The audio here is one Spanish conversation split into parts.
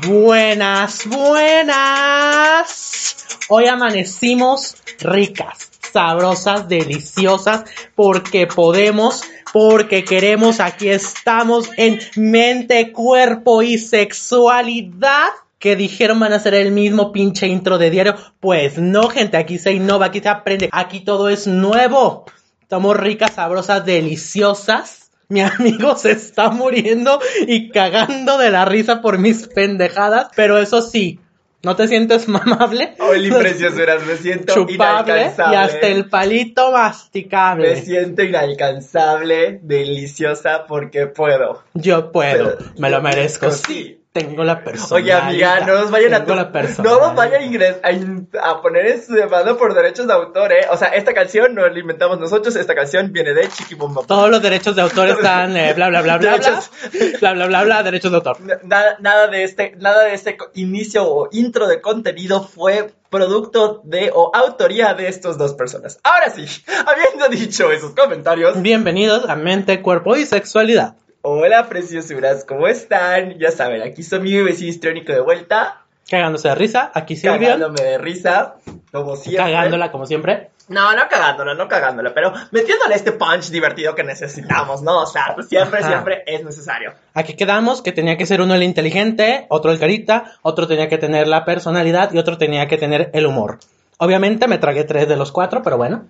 Buenas, buenas. Hoy amanecimos ricas, sabrosas, deliciosas, porque podemos, porque queremos. Aquí estamos en mente, cuerpo y sexualidad. Que dijeron van a ser el mismo pinche intro de diario. Pues no, gente, aquí se innova, aquí se aprende, aquí todo es nuevo. Estamos ricas, sabrosas, deliciosas mi amigo se está muriendo y cagando de la risa por mis pendejadas, pero eso sí, ¿no te sientes mamable? Hoy preciosuras, me siento Chupable inalcanzable. y hasta el palito masticable. Me siento inalcanzable, deliciosa, porque puedo. Yo puedo, Pero- me lo merezco. Sí. Tengo la persona. Oye, amiga, no nos vayan a... La No nos vayan a, a, poner en su demanda por derechos de autor, ¿eh? O sea, esta canción no la inventamos nosotros, esta canción viene de Chiquibomba. Todos los derechos de autor están eh, bla bla bla bla bla bla bla bla bla derechos de autor. Nada, nada de este, nada de este inicio o intro de contenido fue producto de o autoría de estas dos personas. Ahora sí, habiendo dicho esos comentarios, Bienvenidos a Mente, Cuerpo y Sexualidad. Hola preciosuras, ¿cómo están? Ya saben, aquí soy mi vecino histrónico de vuelta, Cagándose de risa, aquí Silvia, cagándome de risa, como siempre. cagándola como siempre. No, no cagándola, no cagándola, pero metiéndole este punch divertido que necesitamos, ¿no? O sea, siempre, Ajá. siempre es necesario. Aquí quedamos que tenía que ser uno el inteligente, otro el carita, otro tenía que tener la personalidad y otro tenía que tener el humor. Obviamente me tragué tres de los cuatro, pero bueno.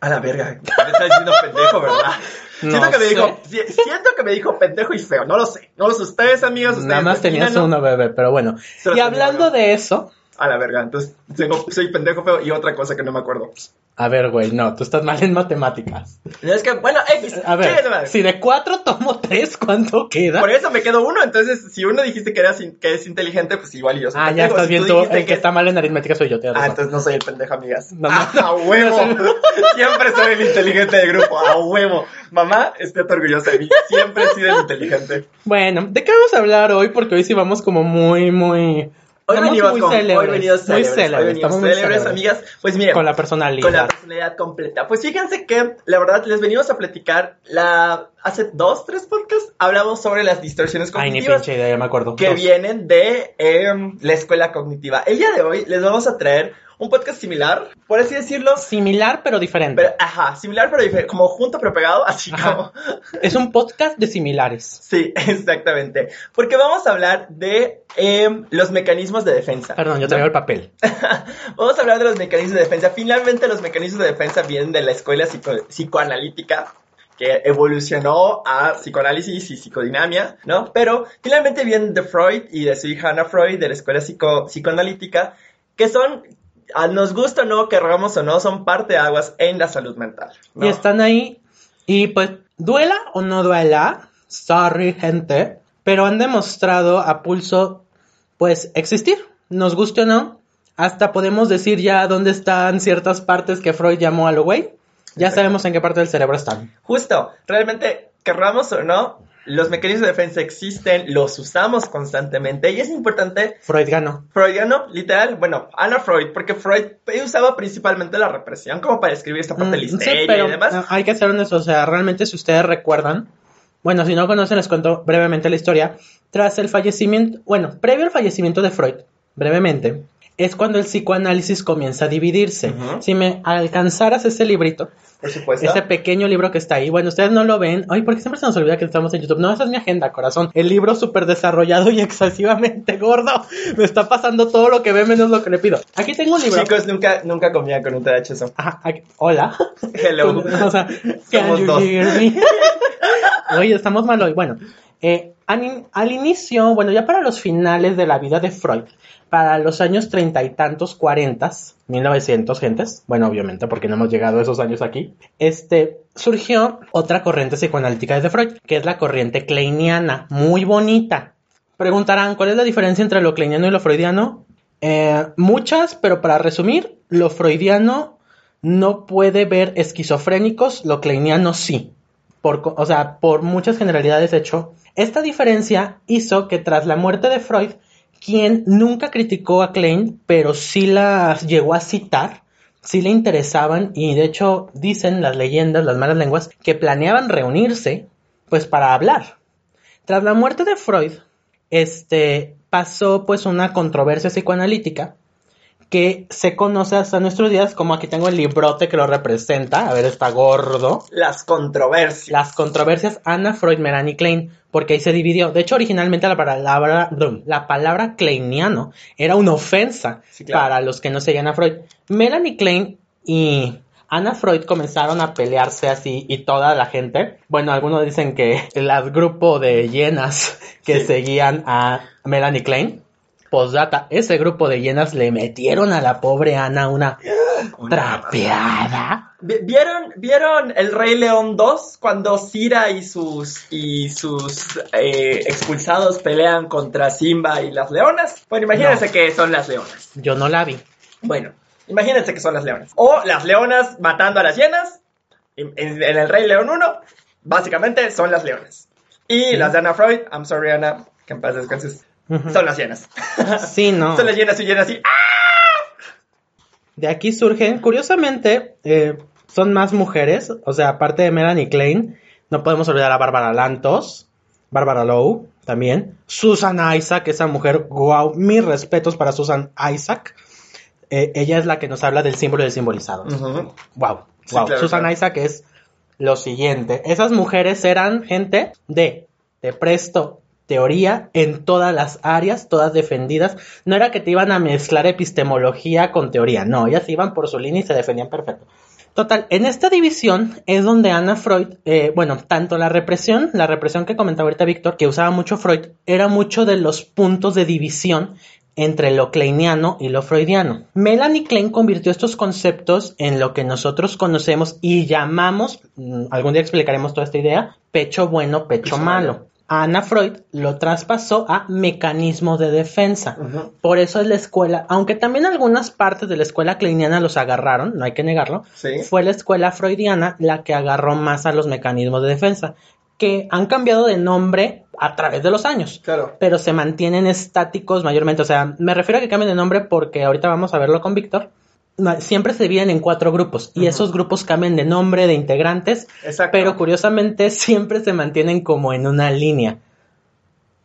A la verga, me está diciendo pendejo, ¿verdad? No siento que me dijo, si- siento que me dijo pendejo y feo, no lo sé. No lo sé ustedes, amigos, ustedes Nada más tenías uno, bebé, pero bueno. Solo Y hablando uno. de eso, A la verga, entonces tengo, soy pendejo feo y otra cosa que no me acuerdo. a ver, güey, no, tú estás mal en matemáticas. Es que, bueno, X, A ver, si de cuatro tomo tres, ¿cuánto queda? Por eso me quedo uno, entonces si uno dijiste que, eras in- que es inteligente, pues igual y yo soy Ah, ya estás Si bien tú el que está mal en aritmética soy yo, tienes Ah, razón. entonces no soy el pendejo, amigas. No, ah, no. a huevo. Siempre soy el inteligente del grupo, a huevo. Mamá, esté orgullosa de mí. Siempre he sido el inteligente. Bueno, ¿de qué vamos a hablar hoy? Porque hoy sí vamos como muy, muy... Hoy venimos, muy con, célebres, hoy venimos muy célebres, hoy venimos célebres, célebres. amigas. Pues miren, Con la personalidad. con la personalidad completa. Pues fíjense que, la verdad, les venimos a platicar la... Hace dos, tres podcasts hablamos sobre las distorsiones Ay, ni cognitivas pinche idea, ya me acuerdo. que Dos. vienen de em, la escuela cognitiva. El día de hoy les vamos a traer un podcast similar, por así decirlo. Similar pero diferente. Pero, ajá, similar pero diferente, como junto pero pegado, así Ajá. como... Es un podcast de similares. Sí, exactamente. Porque vamos a hablar de em, los mecanismos de defensa. Perdón, yo traigo el papel. Vamos a hablar de los mecanismos de defensa. Finalmente los mecanismos de defensa vienen de la escuela psico- psicoanalítica que evolucionó a psicoanálisis y psicodinamia, ¿no? Pero finalmente vienen de Freud y de su hija Ana Freud, de la escuela psico- psicoanalítica, que son, nos gusta o no, querramos o no, son parte de aguas en la salud mental. ¿no? Y están ahí. Y pues, duela o no duela, sorry, gente, pero han demostrado a pulso, pues, existir. Nos guste o no, hasta podemos decir ya dónde están ciertas partes que Freud llamó a lo güey. Ya Exacto. sabemos en qué parte del cerebro están. Justo, realmente, querramos o no, los mecanismos de defensa existen, los usamos constantemente y es importante Freud ganó. Freudiano, literal, bueno, Ana Freud, porque Freud usaba principalmente la represión como para escribir esta parte de Mm, sí, histeria pero y demás. no, hay que ser honestos, o sea, realmente si ustedes recuerdan, bueno, si no conocen les cuento brevemente la historia, tras el fallecimiento, bueno, previo al fallecimiento de Freud, brevemente, es cuando el psicoanálisis comienza a dividirse. Si me alcanzaras ese librito, Por supuesto. ese pequeño libro que está ahí, bueno, ustedes no lo ven, ay, porque siempre se nos olvida que estamos en YouTube, no, esa es mi agenda, corazón, el libro súper desarrollado y excesivamente gordo, me está pasando todo lo que ve menos lo que le pido. Aquí tengo un libro. Chicos, nunca, nunca comía con un THC. Ajá, aquí- hola. Hello. O sea, can Somos you dos. hear me? Oye, estamos mal hoy. Bueno, eh, Al, al inicio, bueno, ya para los finales de la vida de Freud, para los años treinta y tantos, cuarentas, 1900 gentes, bueno, obviamente, porque no hemos llegado a esos años aquí, este, surgió otra corriente psicoanalítica de Freud, que es la corriente kleiniana, muy bonita. Preguntarán, ¿cuál es la diferencia entre lo kleiniano y lo freudiano? Eh, muchas, pero para resumir, lo freudiano no puede ver esquizofrénicos, lo kleiniano sí. Por, o sea, por muchas generalidades, de hecho, esta diferencia hizo que tras la muerte de Freud, quien nunca criticó a Klein, pero sí la llegó a citar, sí le interesaban y de hecho dicen las leyendas, las malas lenguas, que planeaban reunirse pues para hablar. Tras la muerte de Freud, este pasó pues una controversia psicoanalítica que se conoce hasta nuestros días, como aquí tengo el librote que lo representa, a ver, está gordo. Las controversias. Las controversias Anna Freud, Melanie Klein, porque ahí se dividió. De hecho, originalmente la palabra, la palabra kleiniano era una ofensa Sí, claro. para los que no seguían a Freud. Melanie Klein y Anna Freud comenzaron a pelearse así y toda la gente, bueno, algunos dicen que el grupo de llenas que Sí. seguían a Melanie Klein, postdata, ese grupo de llenas le metieron a la pobre Ana una trapeada. Vi- ¿Vieron, ¿Vieron El Rey León 2 cuando Cira y sus, y sus eh, expulsados pelean contra Simba y las leonas? Bueno, imagínense No. que son las leonas. Yo no la vi. Bueno, imagínense que son las leonas. O las leonas matando a las hienas. En, en- en El Rey León 1, básicamente son las leonas. Y las de Anna Freud, I'm sorry Ana, que en paz descanses, Son las hienas. Sí, no. son las hienas y hienas y... ¡ah! De aquí surgen, curiosamente, eh, son más mujeres, o sea, aparte de Melanie Klein, no podemos olvidar a Bárbara Lantos, Bárbara Lowe también, Susan Isaac, esa mujer, wow, mis respetos para Susan Isaac. Eh, ella es la que nos habla del símbolo y del simbolizado. Ujú. Wow, Sí, wow. claro, Susan claro. Isaac es lo siguiente. Esas mujeres eran gente de, te presto teoría en todas las áreas, todas defendidas. No era que te iban a mezclar epistemología con teoría, no, ellas iban por su línea y se defendían perfecto. Total, en esta división es donde Ana Freud, eh, bueno, tanto la represión, la represión que comentaba ahorita Víctor, que usaba mucho Freud, era mucho de los puntos de división entre lo kleiniano y lo freudiano. Melanie Klein convirtió estos conceptos en lo que nosotros conocemos y llamamos, mm, algún día explicaremos toda esta idea, pecho bueno, pecho, Pecho malo. Ana Freud lo traspasó a mecanismos de defensa. Por eso es la escuela, aunque también algunas partes de la escuela kleiniana los agarraron, no hay que negarlo, Sí. fue la escuela freudiana la que agarró más a los mecanismos de defensa, que han cambiado de nombre a través de los años Claro. pero se mantienen estáticos mayormente. O sea, me refiero a que cambien de nombre porque ahorita vamos a verlo con Víctor. Siempre se dividen en cuatro grupos y esos grupos cambian de nombre, de integrantes, Exacto. pero curiosamente siempre se mantienen como en una línea.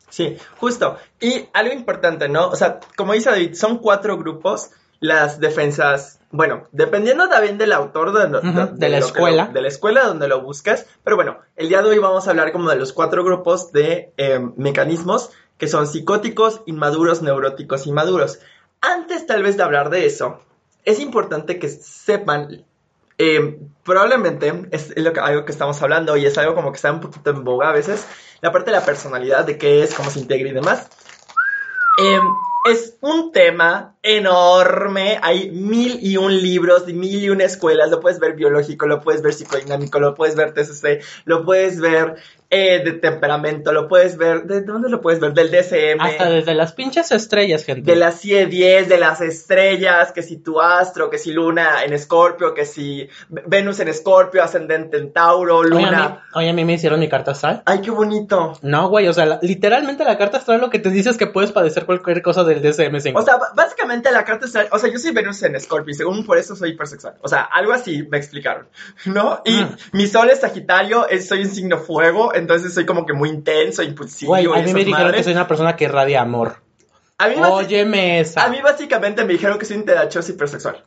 Sí, justo. Y algo importante, ¿no? O sea, como dice David, son cuatro grupos. Las defensas, bueno, dependiendo también del autor de, de la escuela. lo- de la escuela donde lo buscas. Pero bueno, el día de hoy vamos a hablar como de los cuatro grupos de eh, mecanismos que son psicóticos, inmaduros, neuróticos y maduros. Antes tal vez de hablar de eso, es importante que sepan eh, probablemente es lo que- algo que estamos hablando y es algo como que está un poquito en boga a veces, la parte de la personalidad, de qué es, cómo se integra y demás. Eh, es un tema enorme, hay mil y un libros, mil y una escuelas, lo puedes ver biológico, lo puedes ver psicodinámico, lo puedes ver TCC, lo puedes ver eh, de temperamento, lo puedes ver, ¿de dónde lo puedes ver? Del DSM. Hasta desde las pinches estrellas, gente. De las 10, de las estrellas, que si tu astro, que si Luna en Escorpio, que si Venus en Escorpio, ascendente en Tauro, Luna. oye, a mí me hicieron mi carta astral. Ay, qué bonito. No, güey, o sea, la- literalmente la carta astral lo que te dice es que puedes padecer cualquier cosa del DSM-5. O sea, b- básicamente la carta astral, o sea, yo soy Venus en Escorpio y según por eso soy hipersexual. O sea, algo así me explicaron, ¿no? Y Mm. mi sol es Sagitario, es- soy un signo fuego, entonces soy como que muy intenso, impulsivo. Güey, a mí me dijeron que madres. soy una persona que irradia amor. A mí, Óyeme esa. a mí básicamente me dijeron que soy un tedachoso hipersexual.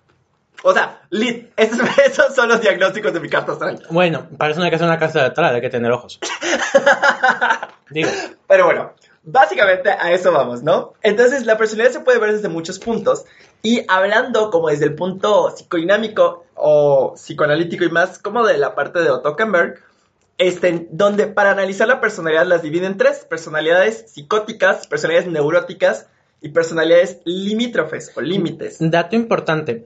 O sea, lit, esos, esos son los diagnósticos de mi carta astral. Bueno, para eso no hay que hacer una casa de atrás, hay que tener ojos. Digo, Pero bueno, básicamente a eso vamos, ¿no? Entonces la personalidad se puede ver desde muchos puntos y hablando como desde el punto psicodinámico o psicoanalítico y más como de la parte de Otto Kemberg, este, donde para analizar la personalidad las dividen en tres, personalidades psicóticas, personalidades neuróticas y personalidades limítrofes o límites. Dato importante,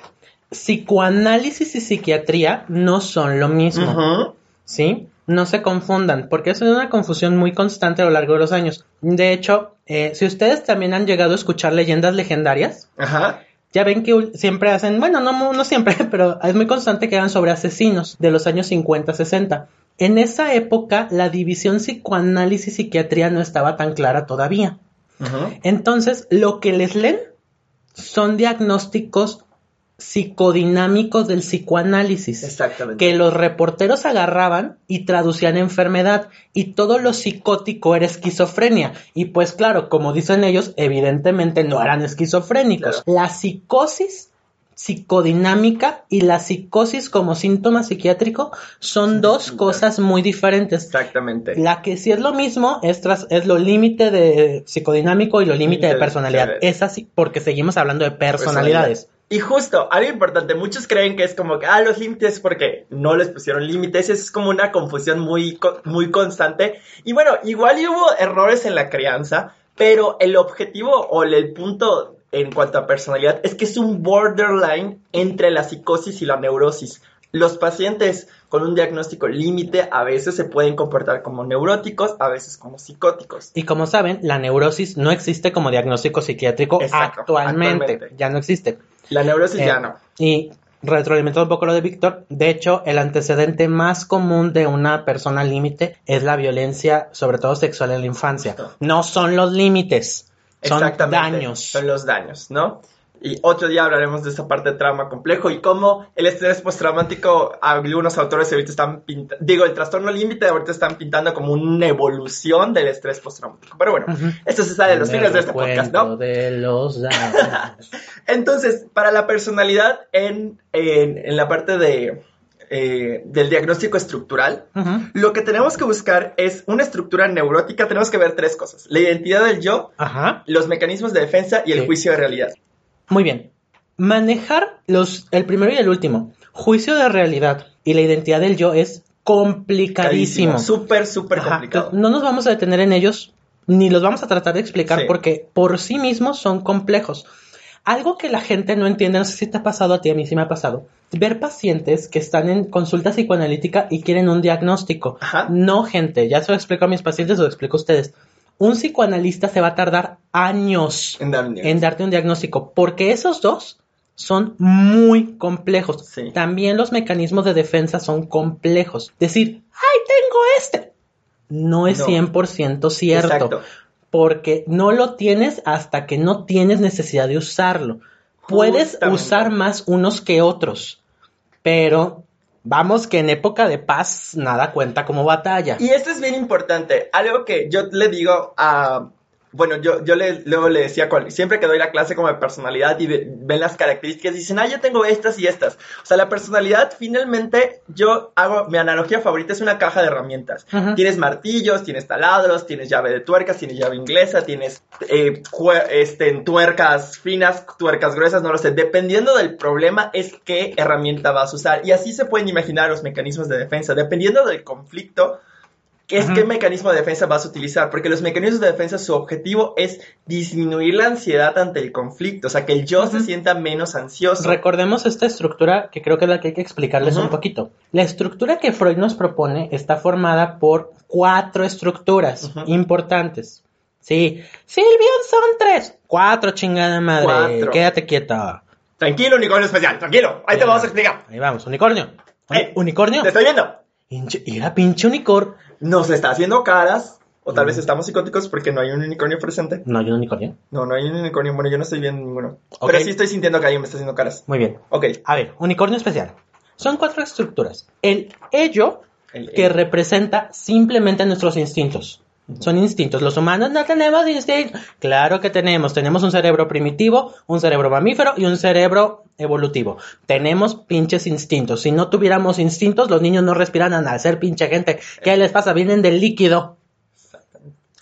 psicoanálisis y psiquiatría no son lo mismo. ¿sí? No se confundan, porque eso es una confusión muy constante a lo largo de los años. De hecho, eh, si ustedes también han llegado a escuchar leyendas legendarias, Ajá. ya ven que siempre hacen, bueno, no, no siempre, pero es muy constante que hagan sobre asesinos de los años 50, 60. En esa época, la división psicoanálisis y psiquiatría no estaba tan clara todavía. Entonces, lo que les leen son diagnósticos psicodinámicos del psicoanálisis. Exactamente. Que los reporteros agarraban y traducían enfermedad y todo lo psicótico era esquizofrenia. Y pues claro, como dicen ellos, evidentemente no eran esquizofrénicos. La psicosis psicodinámica y la psicosis como síntoma psiquiátrico son dos cosas muy diferentes. Exactamente. La que sí es lo mismo es, tras- es lo límite de psicodinámico y lo límite de personalidad. personalidad. Es así porque seguimos hablando de personalidades. Y justo, algo importante, muchos creen que es como que, ah, los límites porque no les pusieron límites, es como una confusión muy, muy constante. Y bueno, igual hubo errores en la crianza, pero el objetivo o el punto en cuanto a personalidad es que es un borderline entre la psicosis y la neurosis. Los pacientes con un diagnóstico límite a veces se pueden comportar como neuróticos, a veces como psicóticos. Y como saben, la neurosis no existe como diagnóstico psiquiátrico Exacto, actualmente. actualmente. Ya no existe. La neurosis Eh, ya no. Y retroalimentando un poco lo de Víctor, de hecho, el antecedente más común de una persona límite es la violencia, sobre todo sexual en la infancia. No son los límites, son daños. Son los daños, ¿no? Y otro día hablaremos de esa parte de trauma complejo y cómo el estrés postraumático, algunos autores ahorita están pintando, digo, el trastorno límite ahorita están pintando como una evolución del estrés postraumático. Pero bueno, esto se sale de los fines de este podcast, ¿no? De los. Entonces, para la personalidad en, en, en la parte de, eh, del diagnóstico estructural, lo que tenemos que buscar es una estructura neurótica, tenemos que ver tres cosas, la identidad del yo, Ajá. los mecanismos de defensa y el juicio de realidad. Muy bien. Manejar los, el primero y el último, juicio de realidad y la identidad del yo es complicadísimo. Súper, súper complicado. no nos vamos a detener en ellos, ni los vamos a tratar de explicar Sí. porque por sí mismos son complejos. Algo que la gente no entiende, no sé si te ha pasado a ti, a mí sí me ha pasado, ver pacientes que están en consulta psicoanalítica y quieren un diagnóstico. Ajá. No, gente, ya se lo explico a mis pacientes, se lo explico a ustedes. Un psicoanalista se va a tardar años En dar darte un diagnóstico, porque esos dos son muy complejos. Sí. También los mecanismos de defensa son complejos. Decir, ay, tengo este. No es No. 100% cierto, Exacto. porque no lo tienes hasta que no tienes necesidad de usarlo. Puedes usar más unos que otros, pero vamos que en época de paz nada cuenta como batalla. Y esto es bien importante. Algo que yo le digo a. Bueno, yo, yo le, luego le decía, siempre que doy la clase como de personalidad y ve- ven las características, dicen, ah, yo tengo estas y estas. O sea, la personalidad, finalmente, yo hago, mi analogía favorita es una caja de herramientas. Tienes martillos, tienes taladros, tienes llave de tuercas, tienes llave inglesa, tienes eh, este, tuercas finas, tuercas gruesas, no lo sé. Dependiendo del problema es qué herramienta vas a usar. Y así se pueden imaginar los mecanismos de defensa. Dependiendo del conflicto, ¿qué qué mecanismo de defensa vas a utilizar? Porque los mecanismos de defensa, su objetivo es disminuir la ansiedad ante el conflicto. O sea, que el yo se sienta menos ansioso. Recordemos esta estructura que creo que es la que hay que explicarles un poquito. La estructura que Freud nos propone está formada por cuatro estructuras importantes. Sí, Silvian son tres. Cuatro, chingada madre. Cuatro. Quédate quieta. Tranquilo, unicornio especial, tranquilo. Ahí te vamos a explicar. Ahí vamos, unicornio. Uni- Eh, unicornio. Te estoy viendo. Pinche- Era pinche unicornio. Nos está haciendo caras. O tal Mm. vez estamos psicóticos porque no hay un unicornio presente. No, hay un unicornio. No, no hay un unicornio. Bueno, yo no estoy viendo ninguno. Pero sí estoy sintiendo que alguien me está haciendo caras. Muy bien. Ok. A ver, unicornio especial. Son cuatro estructuras. El ello, El- que representa simplemente nuestros instintos. Son instintos. Los humanos no tenemos instintos. Claro que tenemos. Tenemos un cerebro primitivo, un cerebro mamífero y un cerebro evolutivo. Tenemos pinches instintos. Si no tuviéramos instintos, los niños no respiraran al ser pinche gente. ¿Qué les pasa? Vienen del líquido.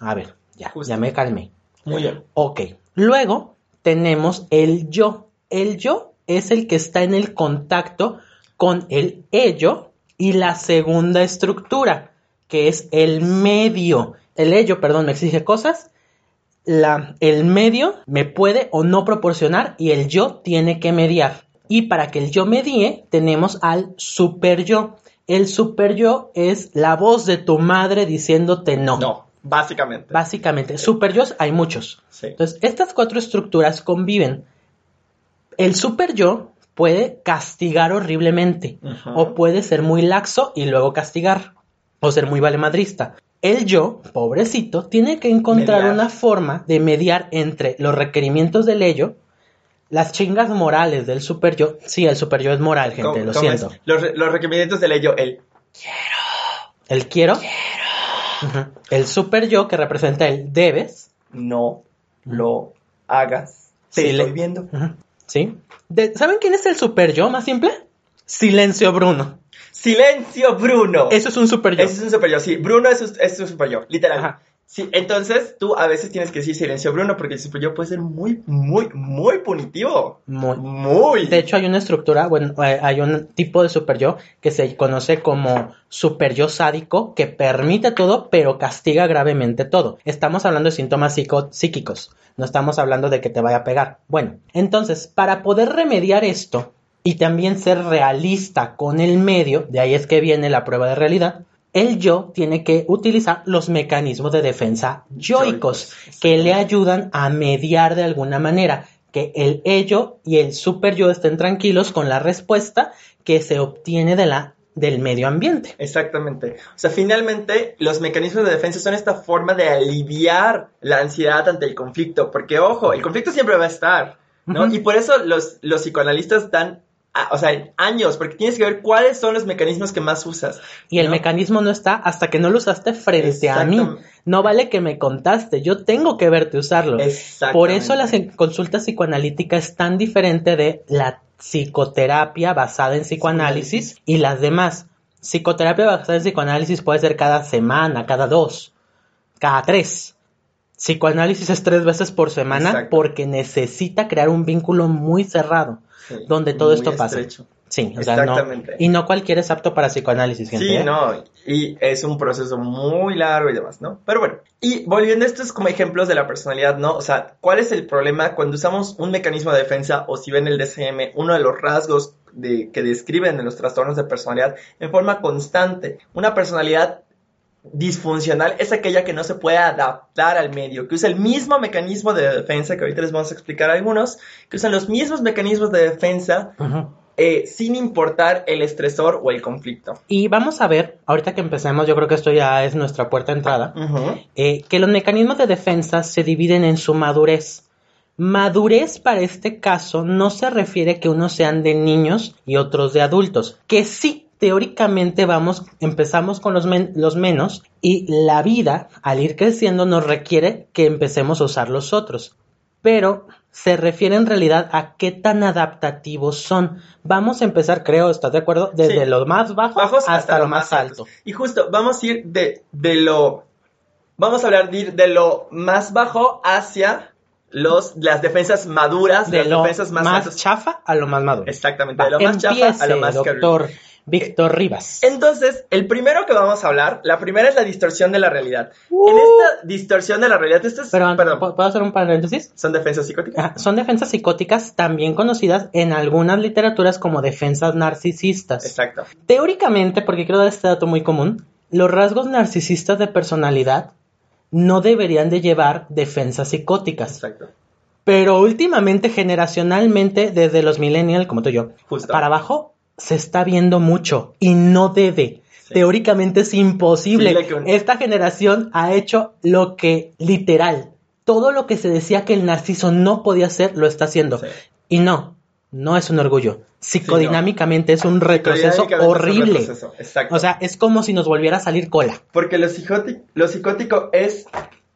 A ver, ya, Justo. ya me calmé. Muy bien. Ok. Luego tenemos el yo. El yo es el que está en el contacto con el ello y la segunda estructura, que es el medio. El ello, perdón, me exige cosas. La, el medio me puede o no proporcionar y el yo tiene que mediar. Y para que el yo medie, tenemos al super yo. El super yo es la voz de tu madre diciéndote no. No, básicamente. Básicamente, super yo hay muchos. Sí. Entonces, estas cuatro estructuras conviven. El super yo puede castigar horriblemente o puede ser muy laxo y luego castigar o ser muy valemadrista. El yo, pobrecito, tiene que encontrar Mediar. una forma de mediar entre los requerimientos del ello, las chingas morales del super yo. Sí, el super yo es moral, gente, ¿Cómo- lo cómo siento. Los, re- los requerimientos del ello, el El quiero. Ujú. El super yo que representa el debes. no lo hagas. Te Sí, le- estoy viendo. ¿Sí? De- ¿Saben quién es el super yo más simple? Silencio Bruno. Silencio, Bruno. Eso es un super yo. Ese es un super yo, sí. Bruno es, un- es un super yo, literal. Ajá. Sí, entonces tú a veces tienes que decir silencio, Bruno, porque el super yo puede ser muy, muy, muy punitivo. Muy. Muy. De hecho, hay una estructura, bueno, eh, hay un tipo de super yo que se conoce como super yo sádico que permite todo, pero castiga gravemente todo. Estamos hablando de síntomas psíquicos, no estamos hablando de que te vaya a pegar. Bueno, entonces, para poder remediar esto y también ser realista con el medio, de ahí es que viene la prueba de realidad. El yo tiene que utilizar los mecanismos de defensa yoicos que le ayudan a mediar de alguna manera que el ello y el super yo estén tranquilos con la respuesta que se obtiene de la, del medio ambiente. Exactamente. O sea, finalmente los mecanismos de defensa son esta forma de aliviar la ansiedad ante el conflicto, porque ojo, el conflicto siempre va a estar, ¿no? Y por eso los, los psicoanalistas dan, o sea, años, porque tienes que ver cuáles son los mecanismos que más usas. Y el ¿no? mecanismo no está hasta que no lo usaste frente a mí. No vale que me contaste, yo tengo que verte usarlo. Por eso la consulta psicoanalítica es tan diferente de la psicoterapia basada en psicoanálisis y las demás. Psicoterapia basada en psicoanálisis puede ser cada semana, cada dos, cada tres. Psicoanálisis es tres veces por semana Exacto. porque necesita crear un vínculo muy cerrado Sí, donde todo esto pasa. estrecho. Sí, o sea, no. Exactamente. Y no cualquiera es apto para psicoanálisis, gente. Sí, ¿eh? no, y es un proceso muy largo y demás, ¿no? Pero bueno, y volviendo a estos como ejemplos de la personalidad, ¿no? O sea, ¿cuál es el problema cuando usamos un mecanismo de defensa o si ven el DCM, uno de los rasgos de, que describen en los trastornos de personalidad en forma constante? Una personalidad disfuncional es aquella que no se puede adaptar al medio, que usa el mismo mecanismo de defensa, que ahorita les vamos a explicar algunos, que usan los mismos mecanismos de defensa eh, sin importar el estresor o el conflicto. Y vamos a ver, ahorita que empecemos, yo creo que esto ya es nuestra puerta de entrada, eh, que los mecanismos de defensa se dividen en su madurez. Madurez para este caso no se refiere que unos sean de niños y otros de adultos, que sí, teóricamente vamos, empezamos con los, men- los menos y la vida, al ir creciendo, nos requiere que empecemos a usar los otros. Pero se refiere en realidad a qué tan adaptativos son. Vamos a empezar, creo, ¿estás de acuerdo? Desde Sí. lo más bajo Bajos hasta, lo más alto. Y justo, vamos a ir de, de lo. Vamos a hablar de de lo más bajo hacia los, las defensas maduras, De las lo defensas más, más, chafa a lo más maduro. Exactamente, de lo más chafa a lo más doctor Víctor Rivas. Entonces, el primero que vamos a hablar, la primera es la distorsión de la realidad. Uh. En esta distorsión de la realidad, esto es, Pero, perdón, ¿puedo hacer un paréntesis? son defensas psicóticas. Son defensas psicóticas también conocidas en algunas literaturas como defensas narcisistas. Exacto. Teóricamente, porque quiero dar este dato muy común, los rasgos narcisistas de personalidad no deberían de llevar defensas psicóticas. Exacto. Pero últimamente, generacionalmente, desde los millennials, como tú y yo, Justo. para abajo, se está viendo mucho y no debe. Sí. Teóricamente es imposible. Sí, un- Esta generación ha hecho lo que literal, todo lo que se decía que el narciso no podía hacer, lo está haciendo. Sí. Y no, no es un orgullo. Psicodinámicamente es un retroceso Psicodinámicamente es un horrible. retroceso, Exacto. O sea, es como si nos volviera a salir cola. Porque lo psicótico, lo psicótico es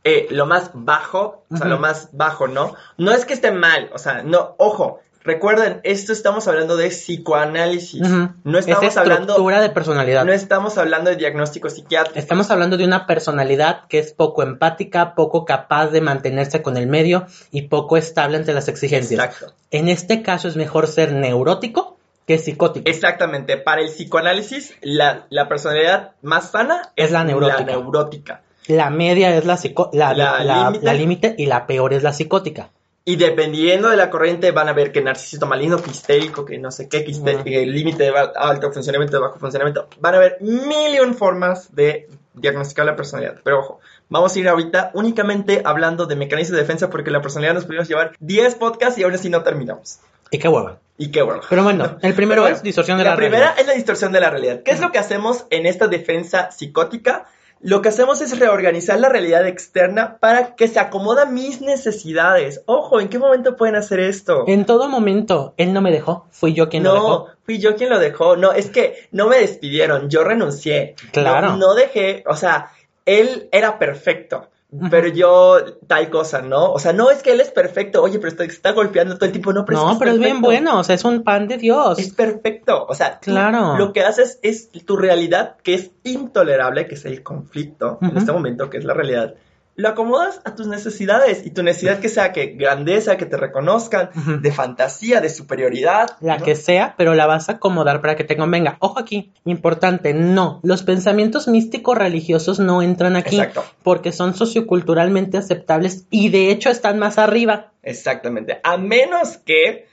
eh, lo más bajo, o sea, lo más bajo, ¿no? No es que esté mal, o sea, no, ojo, recuerden, esto estamos hablando de psicoanálisis, no estamos es hablando, de personalidad. no estamos hablando de diagnóstico psiquiátrico. Estamos hablando de una personalidad que es poco empática, poco capaz de mantenerse con el medio y poco estable ante las exigencias. Exacto. En este caso es mejor ser neurótico que psicótica. Exactamente. Para el psicoanálisis, la, la personalidad más sana Es la neurótica. neurótica. La media es la psico- la, La la- límite. la límite y la peor es la psicótica. Y dependiendo de la corriente van a ver que narcisismo maligno, que histérico, que no sé qué, que histérico, que el límite de alto funcionamiento, de bajo funcionamiento. Van a ver mil y un formas de diagnosticar la personalidad. Pero ojo, vamos a ir ahorita únicamente hablando de mecanismos de defensa porque la personalidad nos pudimos llevar 10 podcasts y ahora sí no terminamos. Y qué hueva. Y qué bueno. Pero bueno, el primero es distorsión de la, la, primera realidad. es la distorsión de la realidad. ¿Qué es lo que hacemos en esta defensa psicótica? Lo que hacemos es reorganizar la realidad externa para que se acomoda mis necesidades. Ojo, ¿en qué momento pueden hacer esto? En todo momento, él no me dejó, fui yo quien lo no, dejó. fui yo quien lo dejó. No, es que no me despidieron, yo renuncié. Claro. No, no dejé, o sea, él era perfecto. Pero yo, tal cosa, ¿no? O sea, no es que él es perfecto, oye, pero está, está golpeando todo el tiempo, no, pero es, no, que pero es bien bueno, o sea, es un pan de Dios. Es perfecto. O sea, Claro. lo que haces es tu realidad, que es intolerable, que es el conflicto en este momento, que es la realidad. Lo acomodas a tus necesidades y tu necesidad que sea que grandeza, que te reconozcan, de fantasía, de superioridad. La ¿no? que sea, pero la vas a acomodar para que te convenga. Ojo aquí, importante, no, los pensamientos místicos religiosos no entran aquí Exacto. porque son socioculturalmente aceptables y de hecho están más arriba. Exactamente. A menos que.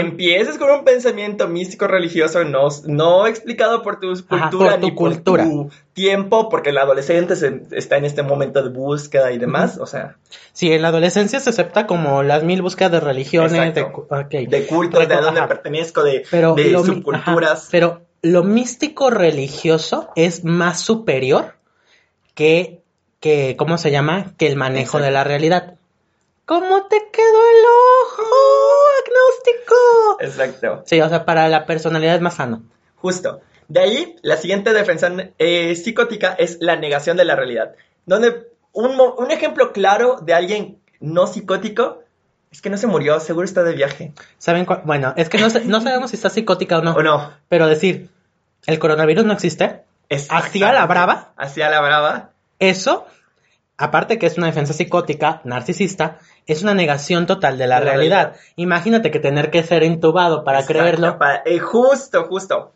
Empieces con un pensamiento místico religioso no, no explicado por tu Ajá, cultura por tu ni cultura. por tu tiempo, porque el adolescente se- está en este momento de búsqueda y demás. O sea, Si en la adolescencia se acepta como las mil búsquedas de religiones, de, Exacto. cu- ok. de cultos, de a Ajá. dónde pertenezco, de, pero de subculturas. ajá, pero lo místico religioso es más superior que, que, ¿cómo se llama? Que el manejo Exacto. de la realidad. ¿Cómo te quedó el ojo, agnóstico? Exacto. Sí, o sea, para la personalidad es más sano. Justo. De ahí, la siguiente defensa eh, psicótica es la negación de la realidad. Donde un, un ejemplo claro de alguien no psicótico es que no se murió, seguro está de viaje. ¿Saben cuál? Bueno, es que no sabemos si está psicótica o no. ¿O no? Pero decir, el coronavirus no existe, ¿Así a la brava? Así a la brava. eso, aparte que es una defensa psicótica, narcisista, es una negación total de la realidad. realidad. Imagínate que tener que ser intubado para Exacto, creerlo. para- eh, justo, justo.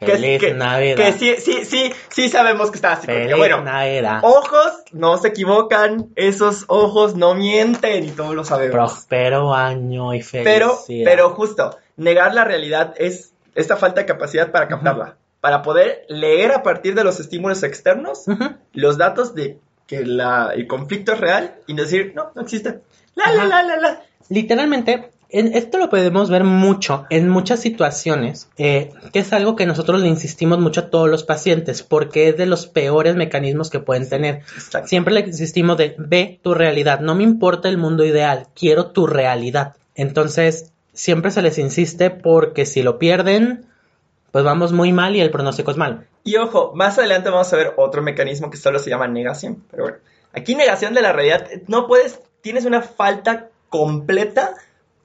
Que- Feliz que, Navidad. Que sí, sí, sí, sí sabemos que está psicótica. Feliz Bueno, Navidad. ojos no se equivocan, esos ojos no mienten y todos lo sabemos. Próspero año y Pero, felicidad. pero justo, negar la realidad es esta falta de capacidad para captarla. Para poder leer a partir de los estímulos externos los datos de que la, el conflicto es real y decir, no, no existe. La, la, la, la, la. Literalmente, en- esto lo podemos ver mucho en muchas situaciones, eh, que es algo que nosotros le insistimos mucho a todos los pacientes, porque es de los peores mecanismos que pueden tener. Exacto. Siempre le insistimos de, ve tu realidad, no me importa el mundo ideal, quiero tu realidad. Entonces, siempre se les insiste porque si lo pierden, pues vamos muy mal y el pronóstico es malo. Y ojo, más adelante vamos a ver otro mecanismo que solo se llama negación. Pero bueno, aquí negación de la realidad, no puedes, tienes una falta completa